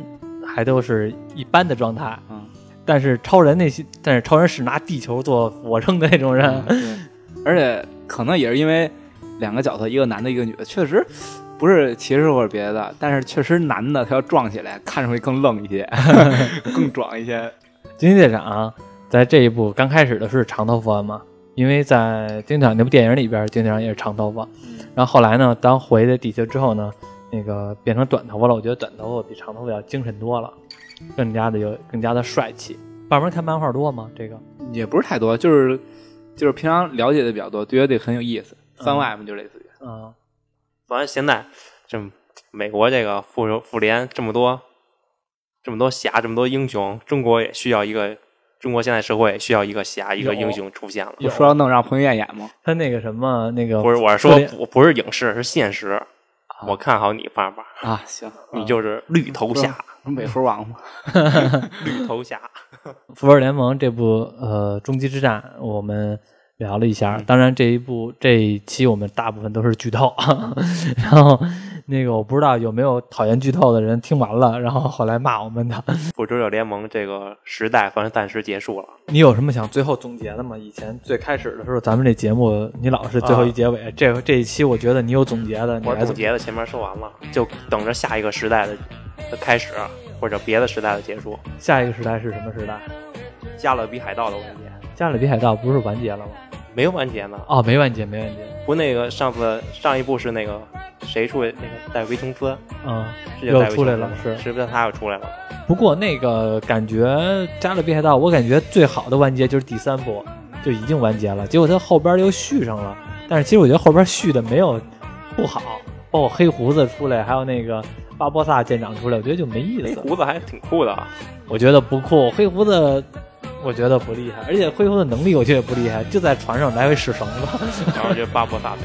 还都是一般的状态，嗯，但是超人那些，但是超人是拿地球做俯卧撑的那种人，嗯，而且可能也是因为两个角色，一个男的，一个女的，确实不是歧视或者别的，但是确实男的他要壮起来，看着会更愣一些，[laughs] 更壮一些。惊奇队长在这一部刚开始的是长头发嘛，因为在惊奇队长那部电影里边，惊奇队长也是长头发。然后后来呢，当回到地球之后呢，那个变成短头发了。我觉得短头发比长头发要精神多了，更加的有更加的帅气。爸妈看漫画多吗？这个也不是太多，就是就是平常了解的比较多，觉得很有意思。番外嘛，就类似于。啊，反正现在这美国这个复复联这么多这么多侠，这么多英雄，中国也需要一个，中国现在社会也需要一个侠，一个英雄出现了。你说要弄让彭于晏演吗？他那个什么那个不是，我是说不不是影视，是现实。我看好你爸爸，啊，行，[laughs] 你就是绿头侠，美猴王嘛。[laughs] 绿头侠。[laughs]《复仇者联盟》这部呃终极之战，我们聊了一下。当然，这一部这一期我们大部分都是剧透，[laughs] 然后那个我不知道有没有讨厌剧透的人听完了，然后后来骂我们的。[laughs] 复仇者联盟这个时代，反正暂时结束了。你有什么想最后总结的吗？以前最开始的时候，咱们这节目你老是最后一结尾，这这一期我觉得你有总结的，你我来总总结的前面说完了，就等着下一个时代的的开始，或者别的时代的结束。下一个时代是什么时代？加勒比海盗的完结加勒比海盗不是完结了吗？没有完结呢，哦，没完结，没完结。不，那个上次上一部是那个谁出来？那个戴维琼斯嗯，又出来了是是不是他又出来了？不过那个感觉加勒比海盗，我感觉最好的完结就是第三部就已经完结了，结果他后边又续上了。但是其实我觉得后边续的没有不好，包括黑胡子出来，还有那个巴博萨舰长出来，我觉得就没意那思。胡子还挺酷的啊，我觉得不酷，黑胡子我觉得不厉害，而且恢复的能力我觉得也不厉害，就在船上来回使绳子。[laughs] 然后就巴博萨的，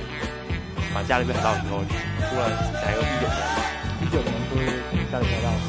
把加里比海盗以后出了下一个一九年吧。一九年不是加里比海盗。